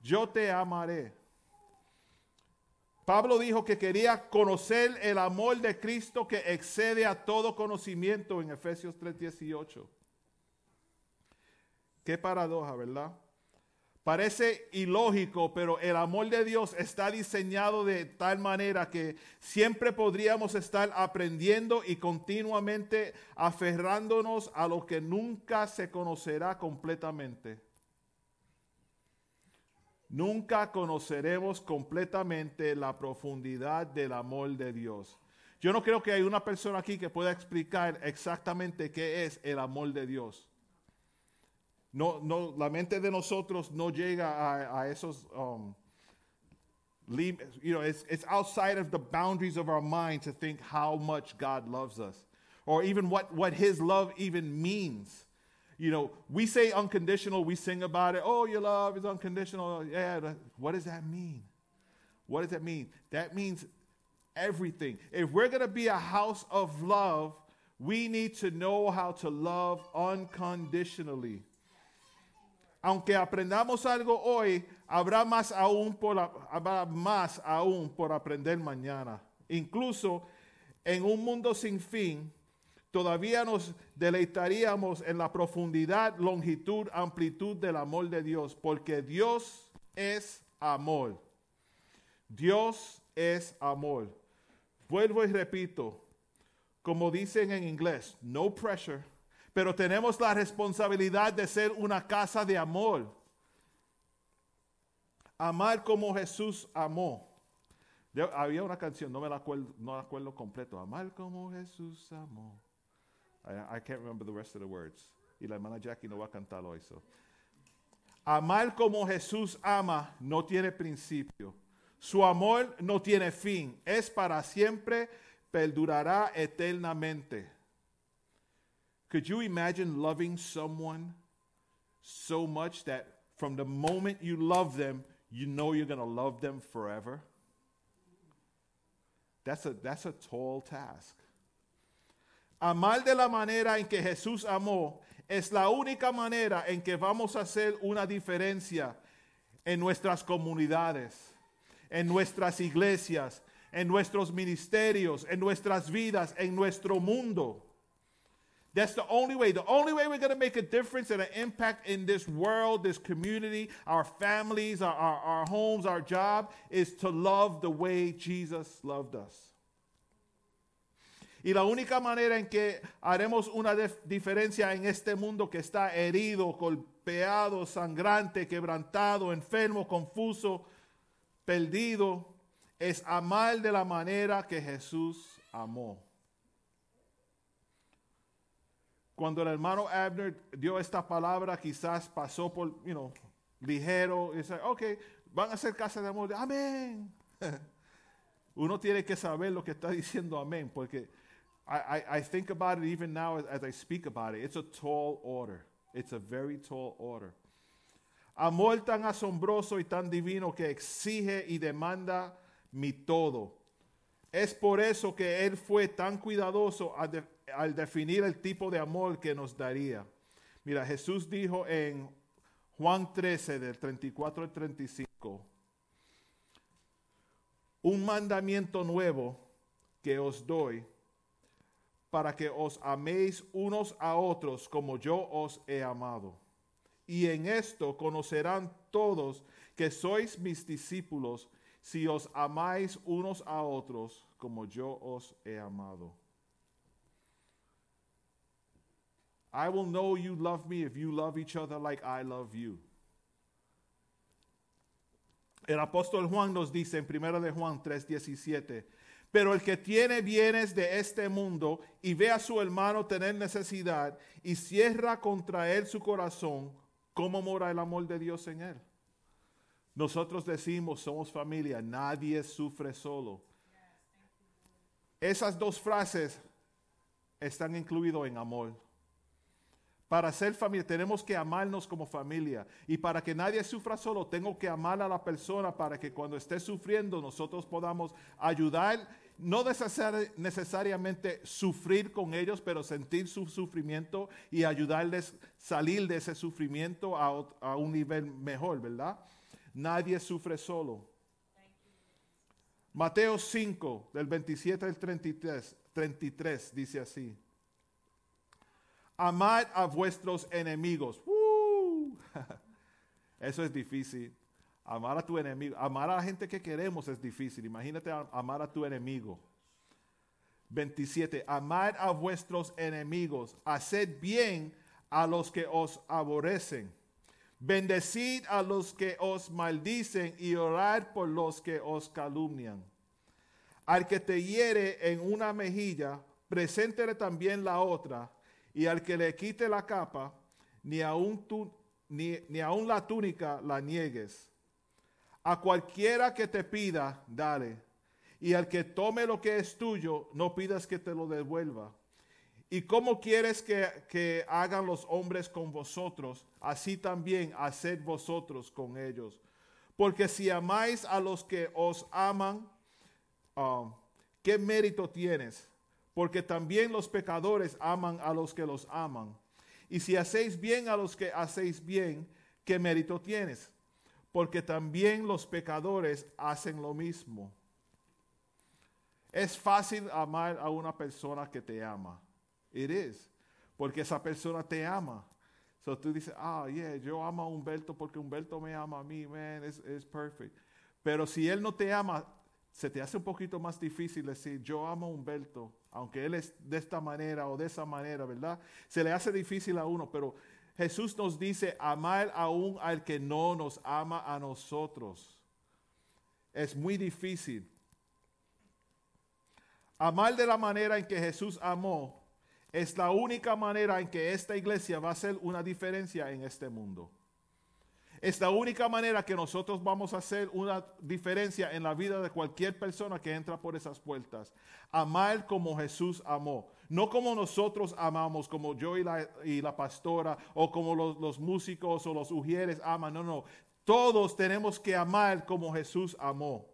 Yo te amaré. Pablo dijo que quería conocer el amor de Cristo que excede a todo conocimiento en Efesios 3:18. Qué paradoja, ¿verdad? Parece ilógico, pero el amor de Dios está diseñado de tal manera que siempre podríamos estar aprendiendo y continuamente aferrándonos a lo que nunca se conocerá completamente. Nunca conoceremos completamente la profundidad del amor de Dios. Yo no creo que hay una persona aquí que pueda explicar exactamente qué es el amor de Dios. No, no, la mente de nosotros no llega a, a esos, um, you know, it's, it's outside of the boundaries of our mind to think how much God loves us, or even what, what His love even means. You know, we say unconditional, we sing about it. Oh, your love is unconditional. Yeah, what does that mean? What does that mean? That means everything. If we're going to be a house of love, we need to know how to love unconditionally. Aunque aprendamos algo hoy, habrá más aún por, más aún por aprender mañana. Incluso en un mundo sin fin, todavía nos deleitaríamos en la profundidad, longitud, amplitud del amor de Dios, porque Dios es amor. Dios es amor. Vuelvo y repito, como dicen en inglés, no pressure, pero tenemos la responsabilidad de ser una casa de amor. Amar como Jesús amó. Había una canción, no me la acuerdo, no la acuerdo completo. Amar como Jesús amó. I, can't remember the rest of the words. Y la hermana Jackie no va a cantar hoy. Amar como Jesús ama no tiene principio. Su amor no tiene fin. Es para siempre, perdurará eternamente. Could you imagine loving someone so much that from the moment you love them, you know you're going to love them forever? That's a, that's a tall task. Amar de la manera en que Jesús amó es la única manera en que vamos a hacer una diferencia en nuestras comunidades, en nuestras iglesias, en nuestros ministerios, en nuestras vidas, en nuestro mundo. That's the only way. The only way we're going to make a difference and an impact in this world, this community, our families, our, our, our homes, our job, is to love the way Jesus loved us. Y la única manera en que haremos una diferencia en este mundo que está herido, golpeado, sangrante, quebrantado, enfermo, confuso, perdido, es amar de la manera que Jesús amó. Cuando el hermano Abner dio esta palabra, quizás pasó por, you know, ligero, y dice, ok, van a hacer casa de amor, amén. Uno tiene que saber lo que está diciendo amén, porque I, I, think about it even now as, I speak about it. It's a tall order. It's a very tall order. Amor tan asombroso y tan divino que exige y demanda mi todo. Es por eso que Él fue tan cuidadoso de- al definir el tipo de amor que nos daría. Mira, Jesús dijo en Juan 13, del 34 al 35, un mandamiento nuevo que os doy para que os améis unos a otros como yo os he amado. Y en esto conocerán todos que sois mis discípulos si os amáis unos a otros como yo os he amado. I will know you love me if you love each other like I love you. El apóstol Juan nos dice en 1 de Juan 3:17, pero el que tiene bienes de este mundo y ve a su hermano tener necesidad y cierra contra él su corazón, ¿cómo mora el amor de Dios en él? Nosotros decimos, somos familia, nadie sufre solo. Esas dos frases están incluidas en amor. Para ser familia tenemos que amarnos como familia. Y para que nadie sufra solo, tengo que amar a la persona para que cuando esté sufriendo nosotros podamos ayudar, no necesar- necesariamente sufrir con ellos, pero sentir su sufrimiento y ayudarles salir de ese sufrimiento a un nivel mejor, ¿verdad? Nadie sufre solo. Mateo 5, del 27 al 33, 33 dice así. Amad a vuestros enemigos. Eso es difícil. Amar a tu enemigo. Amar a la gente que queremos es difícil. Imagínate amar a tu enemigo. 27. Amad a vuestros enemigos. Haced bien a los que os aborrecen. Bendecid a los que os maldicen y orad por los que os calumnian. Al que te hiere en una mejilla, preséntele también la otra, y al que le quite la capa, ni aun, tú, ni, ni aun la túnica la niegues. A cualquiera que te pida, dale. Y al que tome lo que es tuyo, no pidas que te lo devuelva. ¿Y cómo quieres que, que hagan los hombres con vosotros? Así también haced vosotros con ellos. Porque si amáis a los que os aman, um, ¿qué mérito tienes? Porque también los pecadores aman a los que los aman. Y si hacéis bien a los que hacéis bien, ¿qué mérito tienes? Porque también los pecadores hacen lo mismo. Es fácil amar a una persona que te ama. It is. Porque esa persona te ama. So tú dices, ah, yeah, yo amo a Humberto porque Humberto me ama a mí, man, es es perfect. Pero si él no te ama, se te hace un poquito más difícil decir, yo amo a Humberto, aunque él es de esta manera o de esa manera, ¿verdad? Se le hace difícil a uno, pero Jesús nos dice, amar aún al que no nos ama a nosotros. Es muy difícil. amar de la manera en que Jesús amó es la única manera en que esta iglesia va a hacer una diferencia en este mundo. Es la única manera que nosotros vamos a hacer una diferencia en la vida de cualquier persona que entra por esas puertas. Amar como Jesús amó. No como nosotros amamos, como yo y la, y la pastora, o como los, los músicos o los ujieres aman. No, no. Todos tenemos que amar como Jesús amó.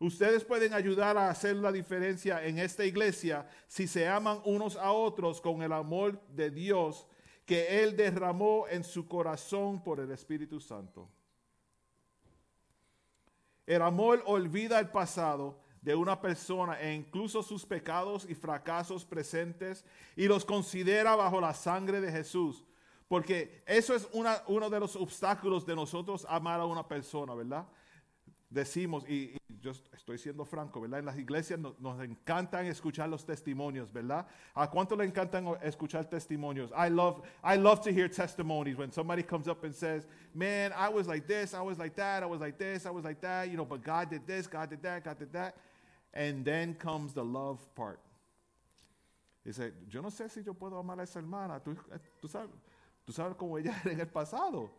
Ustedes pueden ayudar a hacer la diferencia en esta iglesia si se aman unos a otros con el amor de Dios que Él derramó en su corazón por el Espíritu Santo. El amor olvida el pasado de una persona e incluso sus pecados y fracasos presentes y los considera bajo la sangre de Jesús. Porque eso es una, uno de los obstáculos de nosotros amar a una persona, ¿verdad? Decimos, y, yo estoy siendo franco, ¿verdad? En las iglesias nos encantan escuchar los testimonios, ¿verdad? ¿A cuánto le encantan escuchar testimonios? I love, I love to hear testimonies when somebody comes up and says, man, I was like this, I was like that, I was like this, I was like that, you know, but God did this, God did that, God did that. And then comes the love part. Dice, yo no sé si yo puedo amar a esa hermana. Tú, tú sabes, tú sabes cómo ella era en el pasado.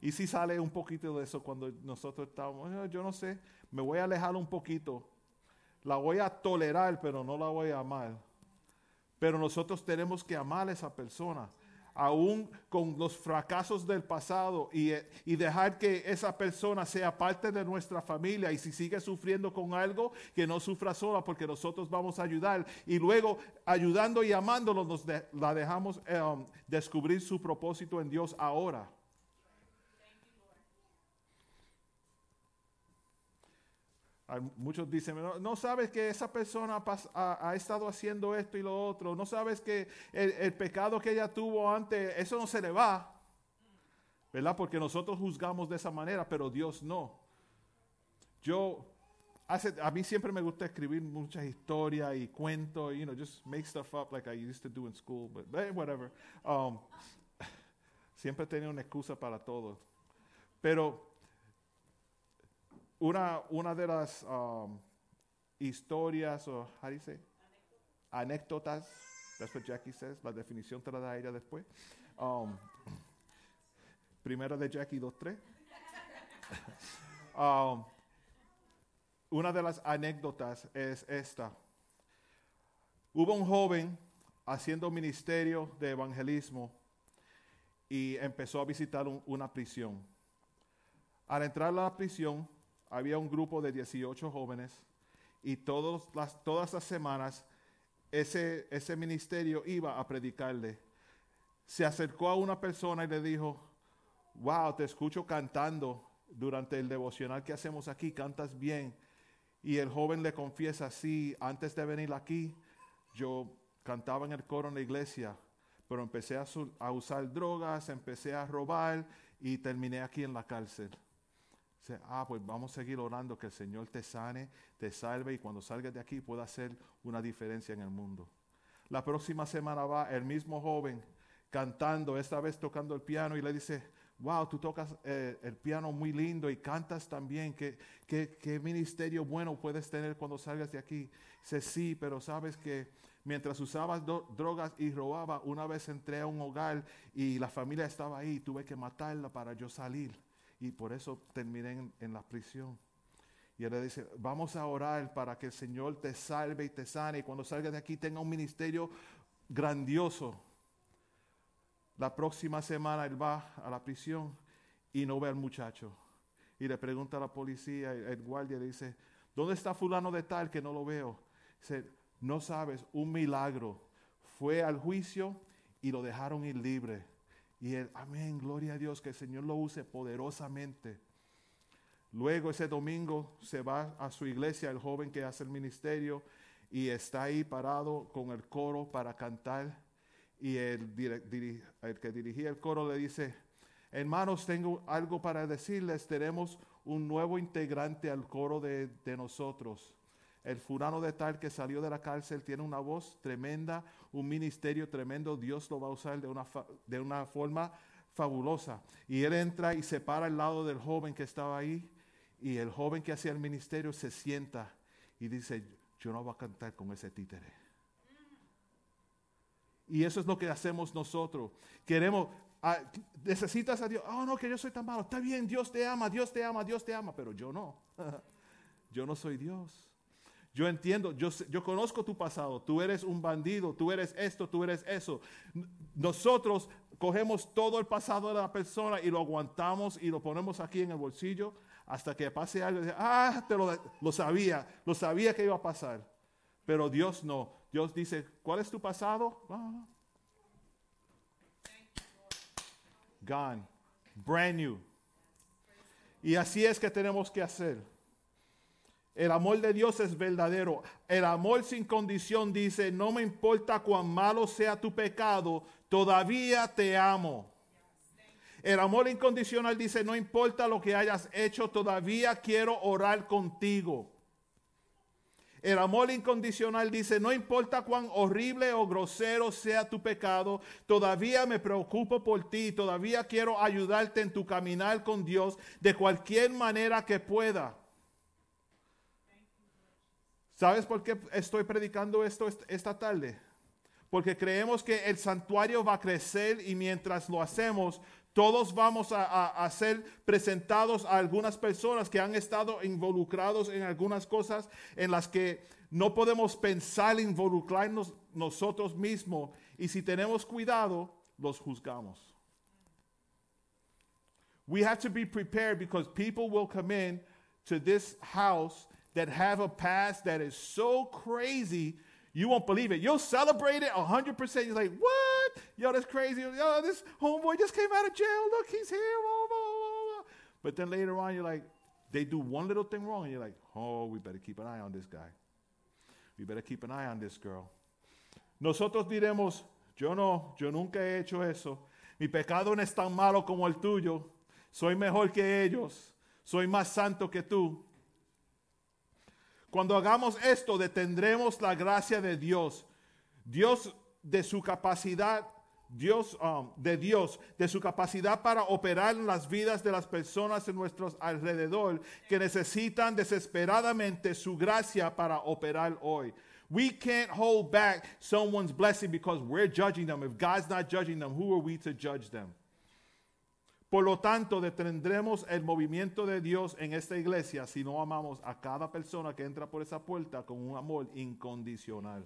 Y si sale un poquito de eso cuando nosotros estamos, ah, yo no sé, me voy a alejar un poquito. La voy a tolerar, pero no la voy a amar. Pero nosotros tenemos que amar a esa persona, aún con los fracasos del pasado, y, y, dejar que esa persona sea parte de nuestra familia. Y si sigue sufriendo con algo, que no sufra sola, porque nosotros vamos a ayudar. Y luego, ayudando y amándolo, nos la dejamos um, descubrir su propósito en Dios ahora. Muchos dicen, no, sabes que esa persona ha, estado haciendo esto y lo otro, no sabes que el, pecado que ella tuvo antes, eso no se le va, ¿verdad? Porque nosotros juzgamos de esa manera, pero Dios no. Yo, hace, a mí siempre me gusta escribir muchas historias y cuentos, you know, just make stuff up like I used to do in school, but whatever. Um, siempre tenía una excusa para todo. Pero una, una de las um, historias, o, you say? Anécdotas, that's what Jackie says, la definición te la da ella después. Um, primera de Jackie 2.3. um, una de las anécdotas es esta. Hubo un joven haciendo ministerio de evangelismo y empezó a visitar una prisión. Al entrar a la prisión, había un grupo de 18 jóvenes y todos todas las semanas ese, ese ministerio iba a predicarle. Se acercó a una persona y le dijo, wow, te escucho cantando durante el devocional que hacemos aquí, cantas bien. Y el joven le confiesa, sí, antes de venir aquí, yo cantaba en el coro en la iglesia, pero empecé a usar drogas, empecé a robar y terminé aquí en la cárcel ah, pues vamos a seguir orando que el Señor te sane, te salve y cuando salgas de aquí pueda hacer una diferencia en el mundo. La próxima semana va el mismo joven cantando, esta vez tocando el piano y le dice, wow, tú tocas eh, el piano muy lindo y cantas también, ¿Qué, qué, ministerio bueno puedes tener cuando salgas de aquí. Dice, sí, pero sabes que mientras usabas drogas y robaba, una vez entré a un hogar y la familia estaba ahí, tuve que matarla para yo salir y por eso terminé en, la prisión. Y él le dice, vamos a orar para que el Señor te salve y te sane y cuando salgas de aquí tenga un ministerio grandioso. La próxima semana él va a la prisión y no ve al muchacho. Y le pregunta a la policía, el guardia le dice, ¿dónde está fulano de tal que no lo veo? Dice, no sabes, un milagro. Fue al juicio y lo dejaron ir libre. Y él, amén, gloria a Dios, que el Señor lo use poderosamente. Luego ese domingo se va a su iglesia el joven que hace el ministerio y está ahí parado con el coro para cantar. Y el, el que dirigía el coro le dice, hermanos, tengo algo para decirles, tenemos un nuevo integrante al coro de, de nosotros. El fulano de tal que salió de la cárcel tiene una voz tremenda, un ministerio tremendo. Dios lo va a usar de una, de una forma fabulosa. Y él entra y se para al lado del joven que estaba ahí. Y el joven que hacía el ministerio se sienta y dice, yo no voy a cantar con ese títere. Y eso es lo que hacemos nosotros. Queremos, ah, necesitas a Dios. Oh, no, que yo soy tan malo. Está bien, Dios te ama, Dios te ama, Dios te ama, pero yo no. yo no soy Dios. Yo entiendo, yo, yo conozco tu pasado. Tú eres un bandido, tú eres esto, tú eres eso. Nosotros cogemos todo el pasado de la persona y lo aguantamos y lo ponemos aquí en el bolsillo hasta que pase algo. ah, te lo, lo sabía, lo sabía que iba a pasar. Pero Dios no. Dios dice, ¿cuál es tu pasado? Ah. Gone. Brand new. Y así es que tenemos que hacer. El amor de Dios es verdadero. El amor sin condición dice, no me importa cuán malo sea tu pecado, todavía te amo. El amor incondicional dice, no importa lo que hayas hecho, todavía quiero orar contigo. El amor incondicional dice, no importa cuán horrible o grosero sea tu pecado, todavía me preocupo por ti, todavía quiero ayudarte en tu caminar con Dios de cualquier manera que pueda. ¿Sabes por qué estoy predicando esto est- esta tarde? Porque creemos que el santuario va a crecer y mientras lo hacemos, todos vamos a ser presentados a algunas personas que han estado involucrados en algunas cosas en las que no podemos pensar involucrarnos nosotros mismos y si tenemos cuidado, los juzgamos. We have to be prepared because people will come in to this house that have a past that is so crazy, you won't believe it. You'll celebrate it 100%. You're like, what? Yo, that's crazy. Yo, this homeboy just came out of jail. Look, he's here. But then later on, you're like, they do one little thing wrong, and you're like, oh, we better keep an eye on this guy. We better keep an eye on this girl. Nosotros diremos, yo no, yo nunca he hecho eso. Mi pecado no es tan malo como el tuyo. Soy mejor que ellos. Soy más santo que tú. Cuando hagamos esto, detendremos la gracia de Dios. Dios de su capacidad, Dios um, de Dios, de su capacidad para operar en las vidas de las personas en nuestros alrededor que necesitan desesperadamente su gracia para operar hoy. We can't hold back someone's blessing because we're judging them. If God's not judging them, who are we to judge them? Por lo tanto, detendremos el movimiento de Dios en esta iglesia si no amamos a cada persona que entra por esa puerta con un amor incondicional.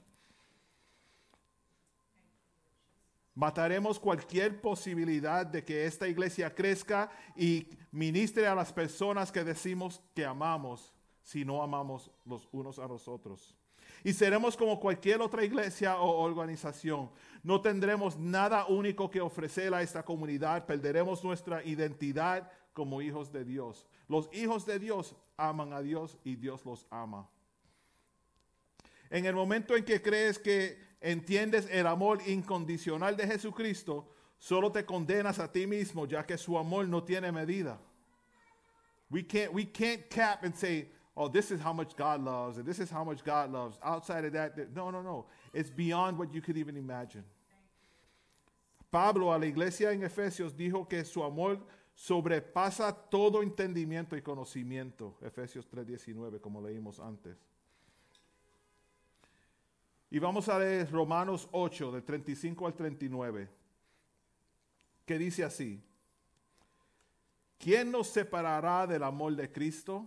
Mataremos cualquier posibilidad de que esta iglesia crezca y ministre a las personas que decimos que amamos si no amamos los unos a los otros. Y seremos como cualquier otra iglesia o organización. No tendremos nada único que ofrecer a esta comunidad. Perderemos nuestra identidad como hijos de Dios. Los hijos de Dios aman a Dios y Dios los ama. En el momento en que crees que entiendes el amor incondicional de Jesucristo, solo te condenas a ti mismo, ya que su amor no tiene medida. We can't, we can't cap and say, oh, this is how much God loves, and this is how much God loves. Outside of that, no, no, no. It's beyond what you could even imagine. Pablo a la iglesia en Efesios dijo que su amor sobrepasa todo entendimiento y conocimiento. Efesios 3:19, como leímos antes. Y vamos a leer Romanos 8, del 35 al 39, que dice así. ¿Quién nos separará del amor de Cristo?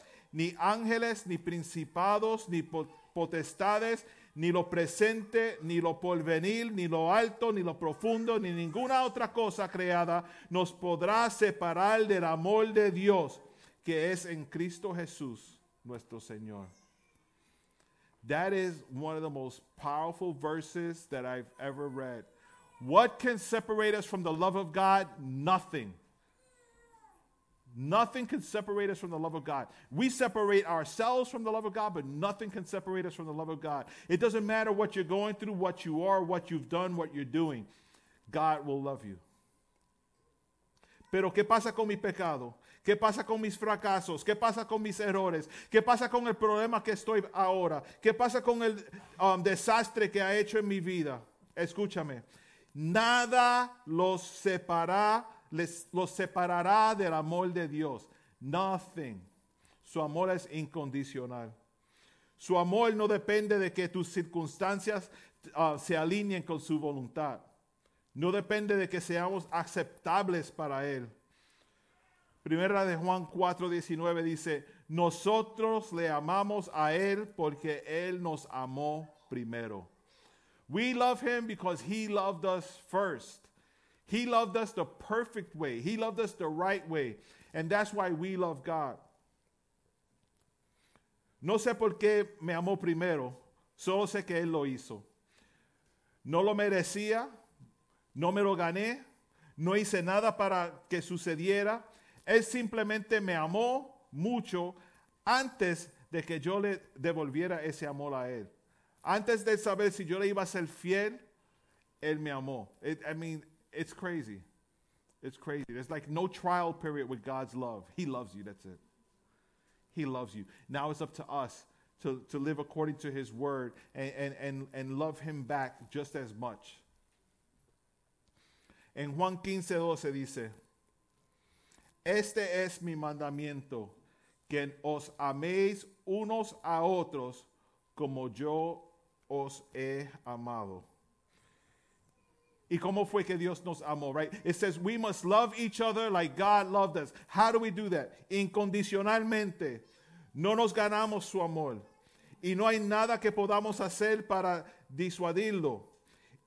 ni ángeles, ni principados, ni po- potestades, ni lo presente, ni lo porvenir, ni lo alto, ni lo profundo, ni ninguna otra cosa creada nos podrá separar del amor de Dios que es en Cristo Jesús, nuestro Señor. That is one of the most powerful verses that I've ever read. What can separate us from the love of God? Nothing. Nothing can separate us from the love of God. We separate ourselves from the love of God, but nothing can separate us from the love of God. It doesn't matter what you're going through, what you are, what you've done, what you're doing. God will love you. Pero ¿qué pasa con mi pecado? ¿Qué pasa con mis fracasos? ¿Qué pasa con mis errores? ¿Qué pasa con el problema que estoy ahora? ¿Qué pasa con el um, desastre que ha hecho en mi vida? Escúchame. Nada los separa, los separará del amor de Dios. Nothing. Su amor es incondicional. Su amor no depende de que tus circunstancias uh, se alineen con su voluntad. No depende de que seamos aceptables para Él. Primera de Juan 4:19 dice, nosotros le amamos a Él porque Él nos amó primero. We love Him because He loved us first. He loved us the perfect way. He loved us the right way. And that's why we love God. No sé por qué me amó primero, solo sé que Él lo hizo. No lo merecía, no me lo gané, no hice nada para que sucediera. Él simplemente me amó mucho antes de que yo le devolviera ese amor a Él. Antes de saber si yo le iba a ser fiel, Él me amó. I mean, it's crazy. It's crazy. There's like no trial period with God's love. He loves you, that's it. He loves you. Now it's up to us to, to live according to His word and, and, and, and love Him back just as much. En Juan 15, 12 dice, Este es mi mandamiento, que os améis unos a otros como yo os he amado. ¿Y cómo fue que Dios nos amó? Right? It says we must love each other like God loved us. How do we do that? Incondicionalmente. No nos ganamos su amor. Y no hay nada que podamos hacer para disuadirlo.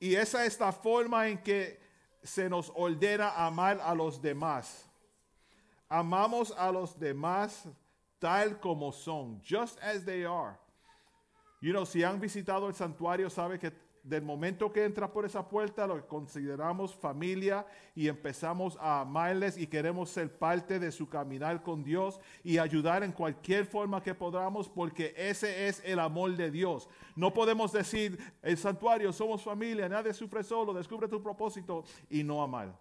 Y esa es la forma en que se nos ordena amar a los demás. Amamos a los demás tal como son, just as they are. You know, si han visitado el santuario, sabe que del momento que entra por esa puerta lo consideramos familia y empezamos a amarles y queremos ser parte de su caminar con Dios y ayudar en cualquier forma que podamos porque ese es el amor de Dios. No podemos decir, el santuario, somos familia, nadie sufre solo, descubre tu propósito y no amar.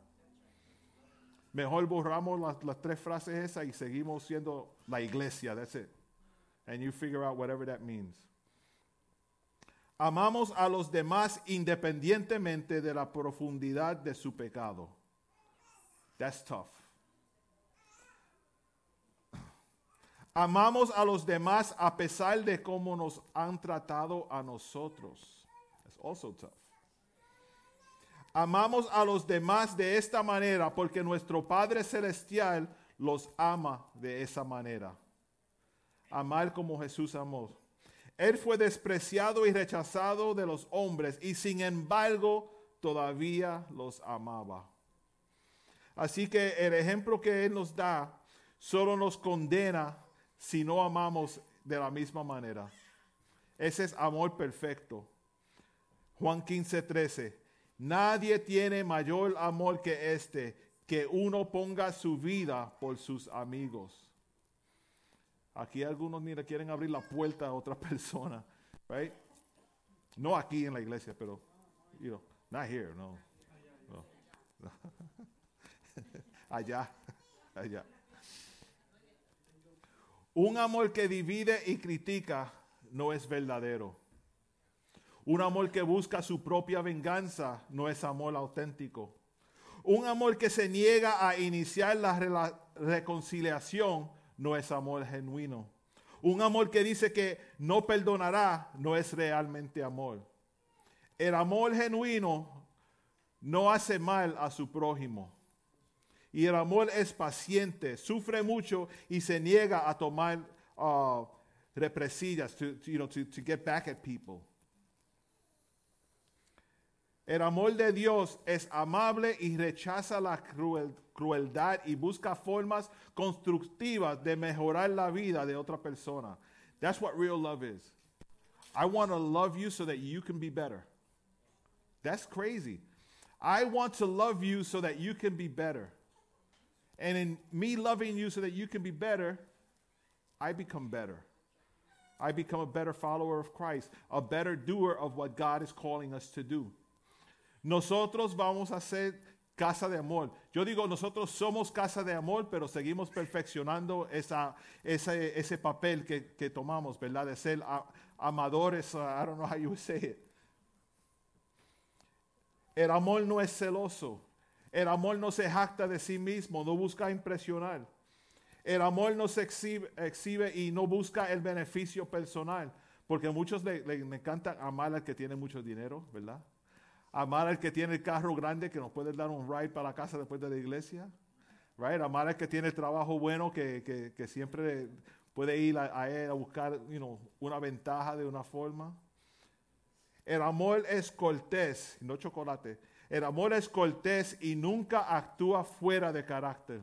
Mejor borramos las, tres frases esas y seguimos siendo la iglesia, that's it. And you figure out whatever that means. Amamos a los demás independientemente de la profundidad de su pecado. That's tough. Amamos a los demás a pesar de cómo nos han tratado a nosotros. That's also tough. Amamos a los demás de esta manera porque nuestro Padre Celestial los ama de esa manera. Amar como Jesús amó. Él fue despreciado y rechazado de los hombres y sin embargo todavía los amaba. Así que el ejemplo que Él nos da solo nos condena si no amamos de la misma manera. Ese es amor perfecto. Juan 15, 13. Nadie tiene mayor amor que este, que uno ponga su vida por sus amigos. Aquí algunos ni le quieren abrir la puerta a otra persona, right? No aquí en la iglesia, pero, you know, not here, no. no. allá, allá. Un amor que divide y critica no es verdadero. Un amor que busca su propia venganza no es amor auténtico. Un amor que se niega a iniciar la reconciliación no es amor genuino. Un amor que dice que no perdonará no es realmente amor. El amor genuino no hace mal a su prójimo. Y el amor es paciente, sufre mucho y se niega a tomar uh, represalias, to, get back at people. El amor de Dios es amable y rechaza la crueldad y busca formas constructivas de mejorar la vida de otra persona. That's what real love is. I want to love you so that you can be better. That's crazy. I want to love you so that you can be better. And in me loving you so that you can be better, I become better. I become a better follower of Christ, a better doer of what God is calling us to do. Nosotros vamos a ser casa de amor. Yo digo, nosotros somos casa de amor, pero seguimos perfeccionando esa, ese, ese papel que, que tomamos, ¿verdad? De ser amadores, uh, I don't know how you say it. El amor no es celoso. El amor no se jacta de sí mismo, no busca impresionar. El amor no se exhibe, exhibe y no busca el beneficio personal. Porque a muchos le, le- le encanta amar al que tiene mucho dinero, ¿verdad? Amar al que tiene el carro grande que nos puede dar un ride para la casa después de la iglesia. Right? Amar al que tiene el trabajo bueno que, que- que siempre puede ir a, él a buscar you know, una ventaja de una forma. El amor es cortés, no chocolate. El amor es cortés y nunca actúa fuera de carácter.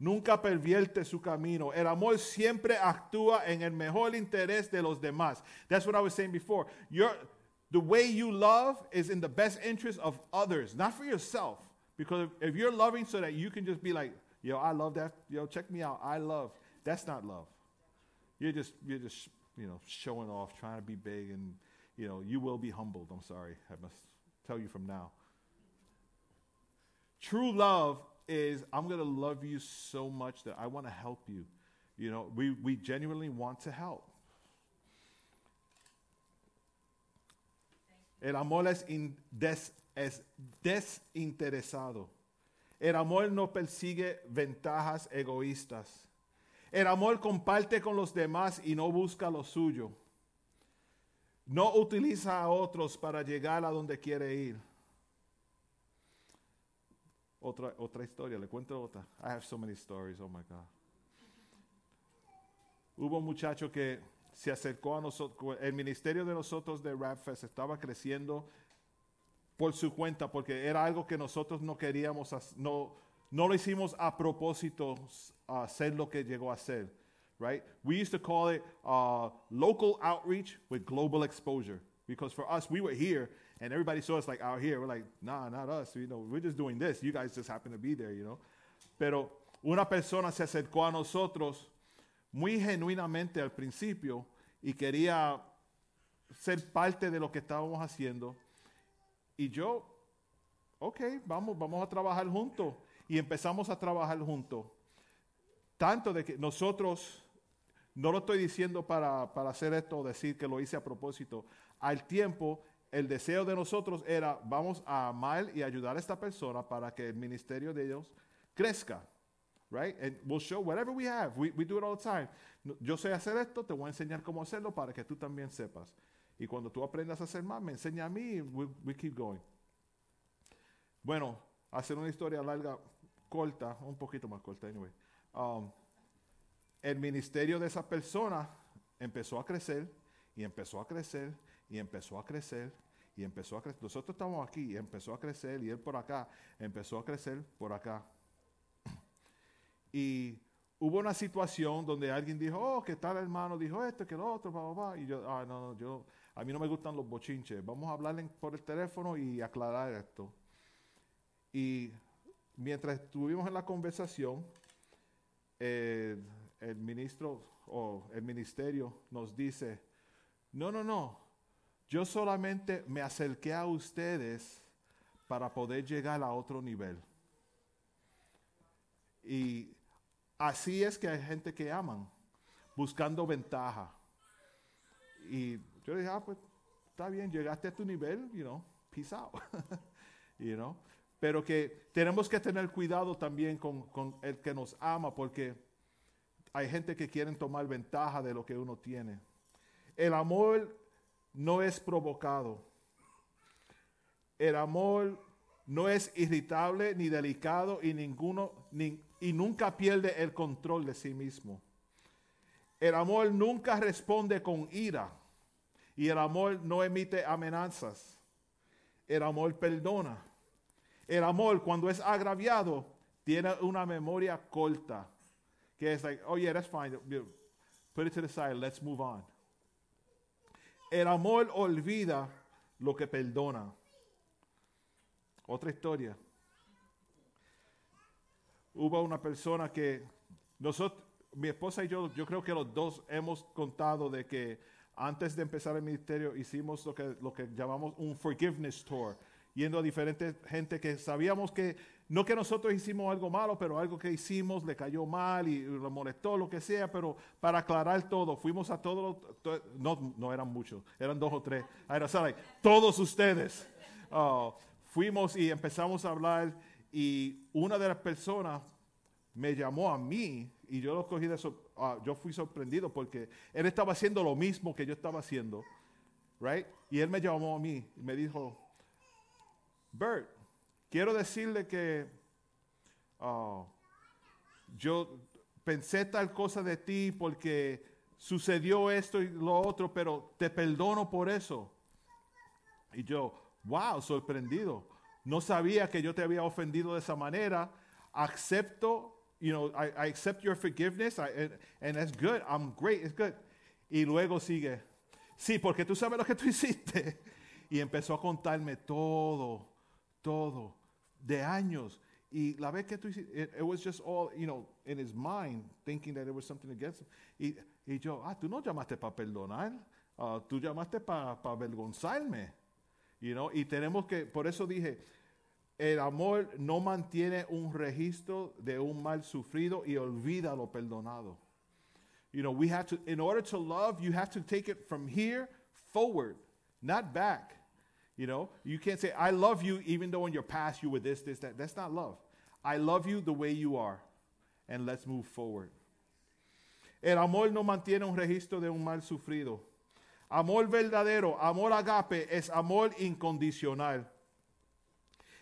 Nunca pervierte su camino. El amor siempre actúa en el mejor interés de los demás. That's what I was saying before. Your, the way you love is in the best interest of others, not for yourself. Because if, if you're loving so that you can just be like, yo, I love that. Yo, check me out. I love. That's not love. You're just, you're just, you know, showing off, trying to be big, and you know, you will be humbled. I'm sorry, I must tell you from now. True love is I'm gonna love you so much that I want to help you. You know, we we genuinely want to help. El amor es, in- des- es desinteresado. El amor no persigue ventajas egoístas. El amor comparte con los demás y no busca lo suyo. No utiliza a otros para llegar a donde quiere ir. Otra, otra historia, le cuento otra. I have so many stories, oh my God. Hubo un muchacho que se acercó a nosotros, el ministerio de nosotros de RapFest estaba creciendo por su cuenta porque era algo que nosotros no queríamos, no, no lo hicimos a propósito hacer lo que llegó a ser, right? We used to call it uh, local outreach with global exposure because for us, we were here and everybody saw us like out here. We're like, nah, not us. You know, we're just doing this. You guys just happen to be there, you know. Pero una persona se acercó a nosotros muy genuinamente al principio y quería ser parte de lo que estábamos haciendo. Y yo, ok, vamos, vamos a trabajar juntos. Y empezamos a trabajar juntos. Tanto de que nosotros, no lo estoy diciendo para, para hacer esto o decir que lo hice a propósito. Al tiempo, el deseo de nosotros era, vamos a amar y ayudar a esta persona para que el ministerio de ellos crezca. Right? And we'll show whatever we have. We, we do it all the time. Yo sé hacer esto, te voy a enseñar cómo hacerlo para que tú también sepas. Y cuando tú aprendas a hacer más, me enseña a mí y we, we keep going. Bueno, hacer una historia larga, corta, un poquito más corta, anyway. Um, el ministerio de esa persona empezó a crecer y empezó a crecer y empezó a crecer y empezó a crecer. Nosotros estamos aquí y empezó a crecer y él por acá empezó a crecer por acá. Y hubo una situación donde alguien dijo, oh, ¿qué tal hermano? Dijo esto, que lo otro, pa, pa, pa. Y yo, ah, no, no, yo, a mí no me gustan los bochinches. Vamos a hablar por el teléfono y aclarar esto. Y mientras estuvimos en la conversación, el ministro o el ministerio nos dice, no, no, no, yo solamente me acerqué a ustedes para poder llegar a otro nivel. Y así es que hay gente que aman, buscando ventaja. Y yo dije, ah, pues está bien, llegaste a tu nivel, you know, peace out. you know. Pero que tenemos que tener cuidado también con, con el que nos ama, porque hay gente que quieren tomar ventaja de lo que uno tiene. El amor no es provocado. El amor no es irritable ni delicado y ninguno ni- y nunca pierde el control de sí mismo. El amor nunca responde con ira y el amor no emite amenazas. El amor perdona. El amor cuando es agraviado tiene una memoria corta que es like, oh yeah, that's fine. Put it to the side. Let's move on. El amor olvida lo que perdona. Otra historia. hubo una persona que nosotros, mi esposa y yo, yo creo que los dos hemos contado de que antes de empezar el ministerio hicimos lo que, lo que llamamos un forgiveness tour, yendo a diferentes gente que sabíamos que, no que nosotros hicimos algo malo, pero algo que hicimos le cayó mal y lo molestó, lo que sea, pero para aclarar todo, fuimos a todos, to- no, no eran muchos, eran dos o tres, era sorry, todos ustedes. Ah, fuimos y empezamos a hablar y una de las personas me llamó a mí y yo lo cogí de sor- ah, yo fui sorprendido porque él estaba haciendo lo mismo que yo estaba haciendo, right? Y él me llamó a mí y me dijo, Bert, quiero decirle que ah, yo pensé tal cosa de ti porque sucedió esto y lo otro, pero te perdono por eso. Y yo, wow, sorprendido. No sabía que yo te había ofendido de esa manera. Acepto, you know, I, I accept your forgiveness, I- and, and that's good. I'm great, it's good. Y luego sigue, sí, porque tú sabes lo que tú hiciste. Y empezó a contarme todo, todo, de años. Y la vez que tú hiciste, it, it was just all, you know, in his mind, thinking that there was something against him. Y, y yo, ah, tú no llamaste para perdonar, ah, tú llamaste para avergonzarme. You know, y tenemos que, por eso dije, el amor no mantiene un registro de un mal sufrido y olvida lo perdonado. You know, we have to, in order to love, you have to take it from here forward, not back. You know, you can't say, I love you even though in your past you were this, this, that. That's not love. I love you the way you are, and let's move forward. El amor no mantiene un registro de un mal sufrido. Amor verdadero, amor agape, es amor incondicional.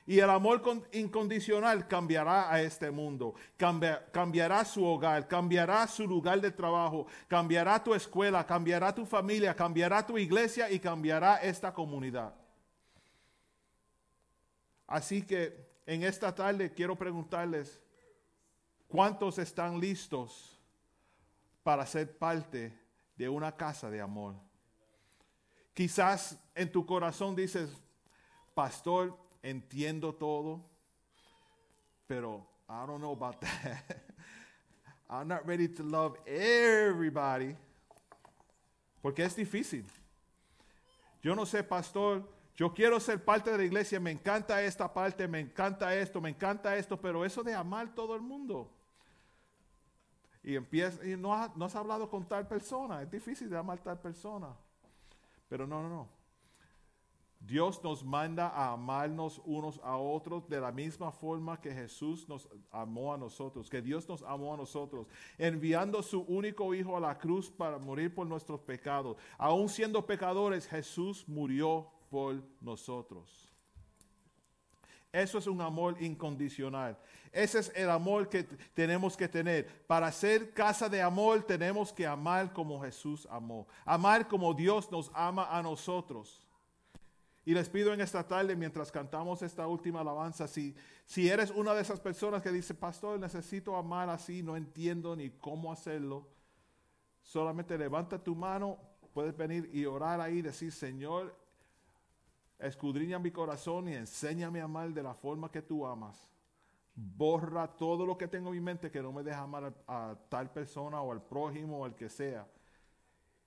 Y el amor con- incondicional cambiará a este mundo, cambia- cambiará su hogar, cambiará su lugar de trabajo, cambiará tu escuela, cambiará tu familia, cambiará tu iglesia y cambiará esta comunidad. Así que en esta tarde quiero preguntarles, ¿cuántos están listos para ser parte de una casa de amor? Quizás en tu corazón dices, pastor, entiendo todo, pero I don't know about that. I'm not ready to love everybody. Porque es difícil. Yo no sé, pastor, yo quiero ser parte de la iglesia, me encanta esta parte, me encanta esto, me encanta esto, pero eso de amar todo el mundo. Y empieza, y no, has- hablado con tal persona, es difícil de amar tal persona. Pero no, no, no. Dios nos manda a amarnos unos a otros de la misma forma que Jesús nos amó a nosotros, que Dios nos amó a nosotros, enviando su único Hijo a la cruz para morir por nuestros pecados. Aún siendo pecadores, Jesús murió por nosotros. Eso es un amor incondicional. Ese es el amor que tenemos que tener. Para ser casa de amor tenemos que amar como Jesús amó. Amar como Dios nos ama a nosotros. Y les pido en esta tarde, mientras cantamos esta última alabanza, si, si eres una de esas personas que dice, pastor, necesito amar así, no entiendo ni cómo hacerlo, solamente levanta tu mano, puedes venir y orar ahí, decir, Señor, escudriña mi corazón y enséñame a amar de la forma que tú amas. Borra todo lo que tengo en mi mente que no me deja amar a, tal persona o al prójimo o al que sea.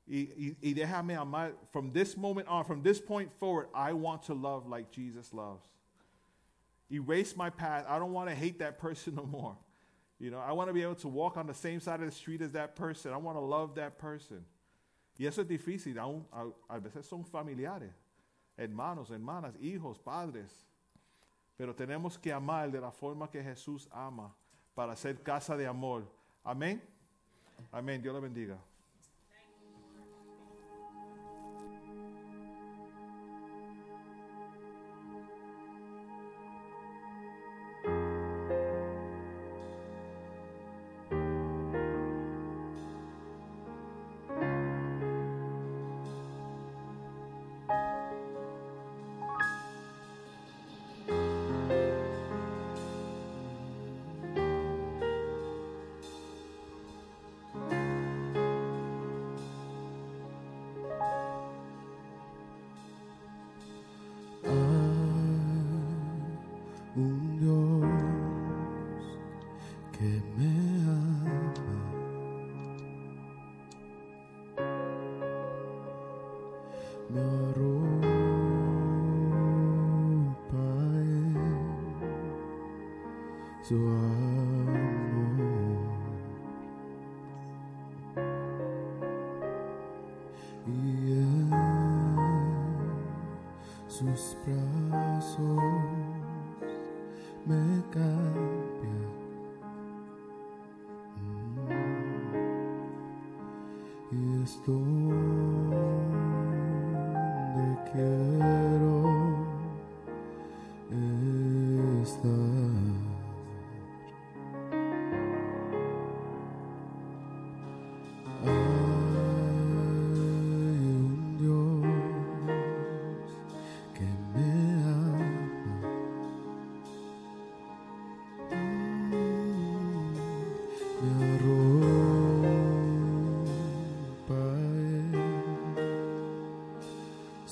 Y, déjame amar. From this moment on, from this point forward, I want to love like Jesus loves. Erase my past. I don't want to hate that person no more. You know, I want to be able to walk on the same side of the street as that person. I want to love that person. Y eso es difícil. A veces son familiares, hermanos, hermanas, hijos, padres. Pero tenemos que amar de la forma que Jesús ama para ser casa de amor. Amén. Amén. Dios le bendiga. Sus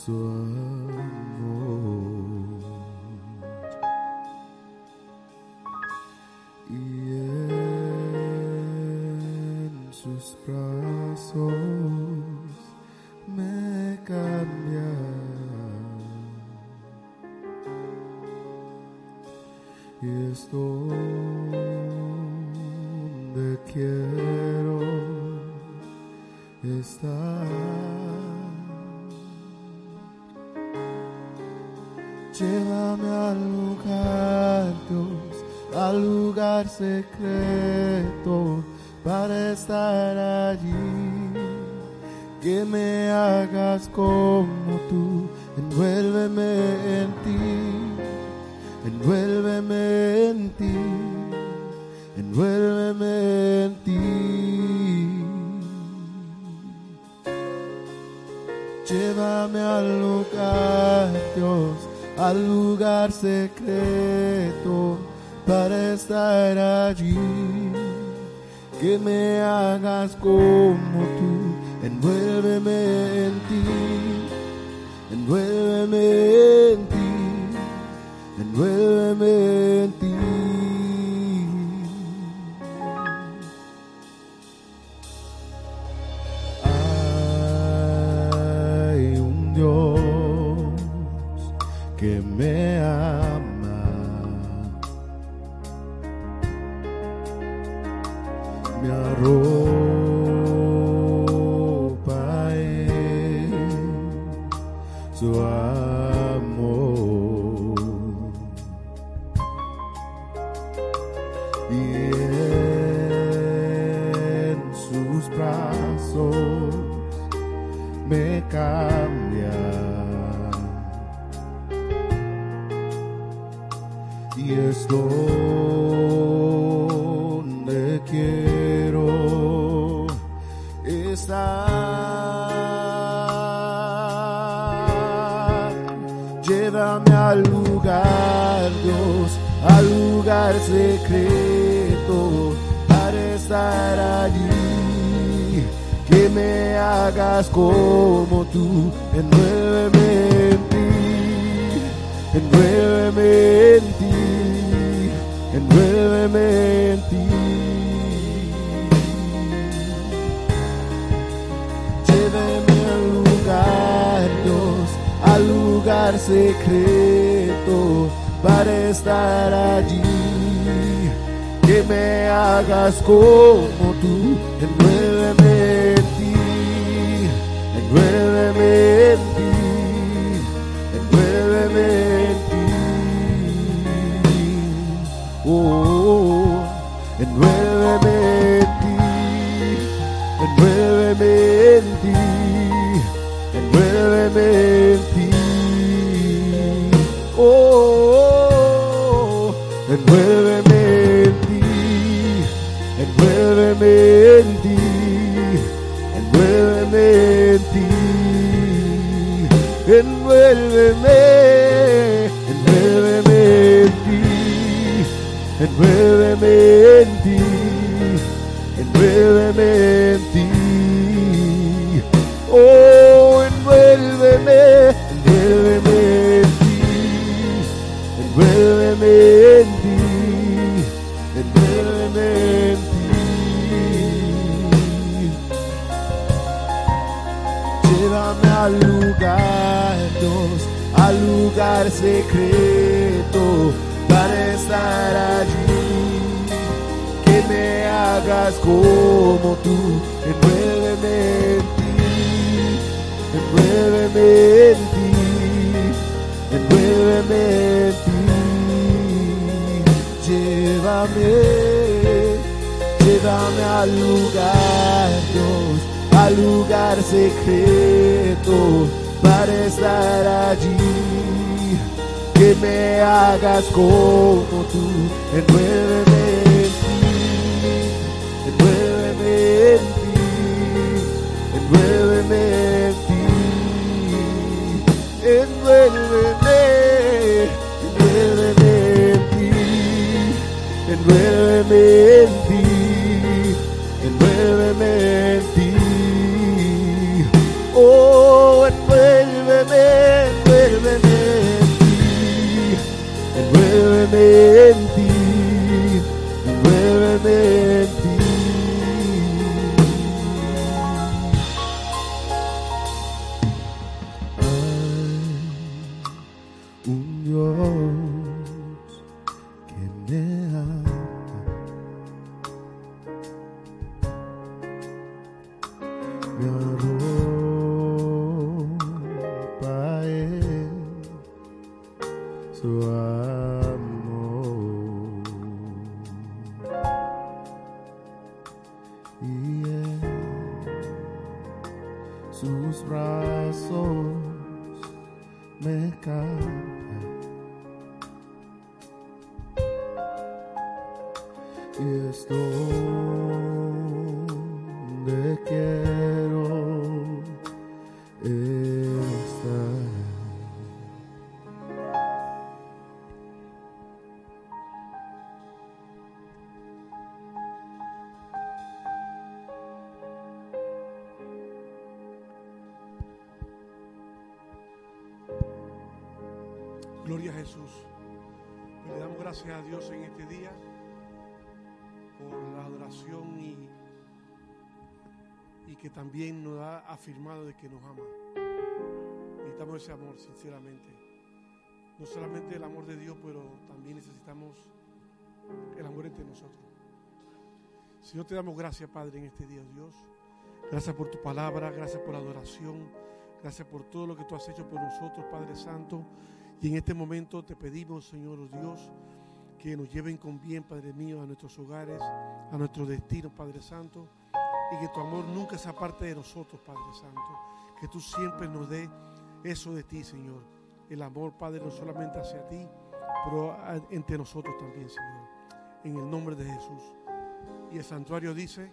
su envuélveme, envuélveme en ti, envuélveme el amor de Dios, pero también necesitamos el amor entre nosotros. Señor, te damos gracias, Padre, en este día, Dios. Gracias por tu palabra, gracias por la adoración, gracias por todo lo que tú has hecho por nosotros, Padre Santo. Y en este momento te pedimos, Señor Dios, que nos lleven con bien, Padre mío, a nuestros hogares, a nuestro destino, Padre Santo. Y que tu amor nunca se aparte de nosotros, Padre Santo. Que tú siempre nos dé eso de ti, Señor. El amor, Padre, no solamente hacia ti, pero entre nosotros también, Señor. En el nombre de Jesús. Y el santuario dice,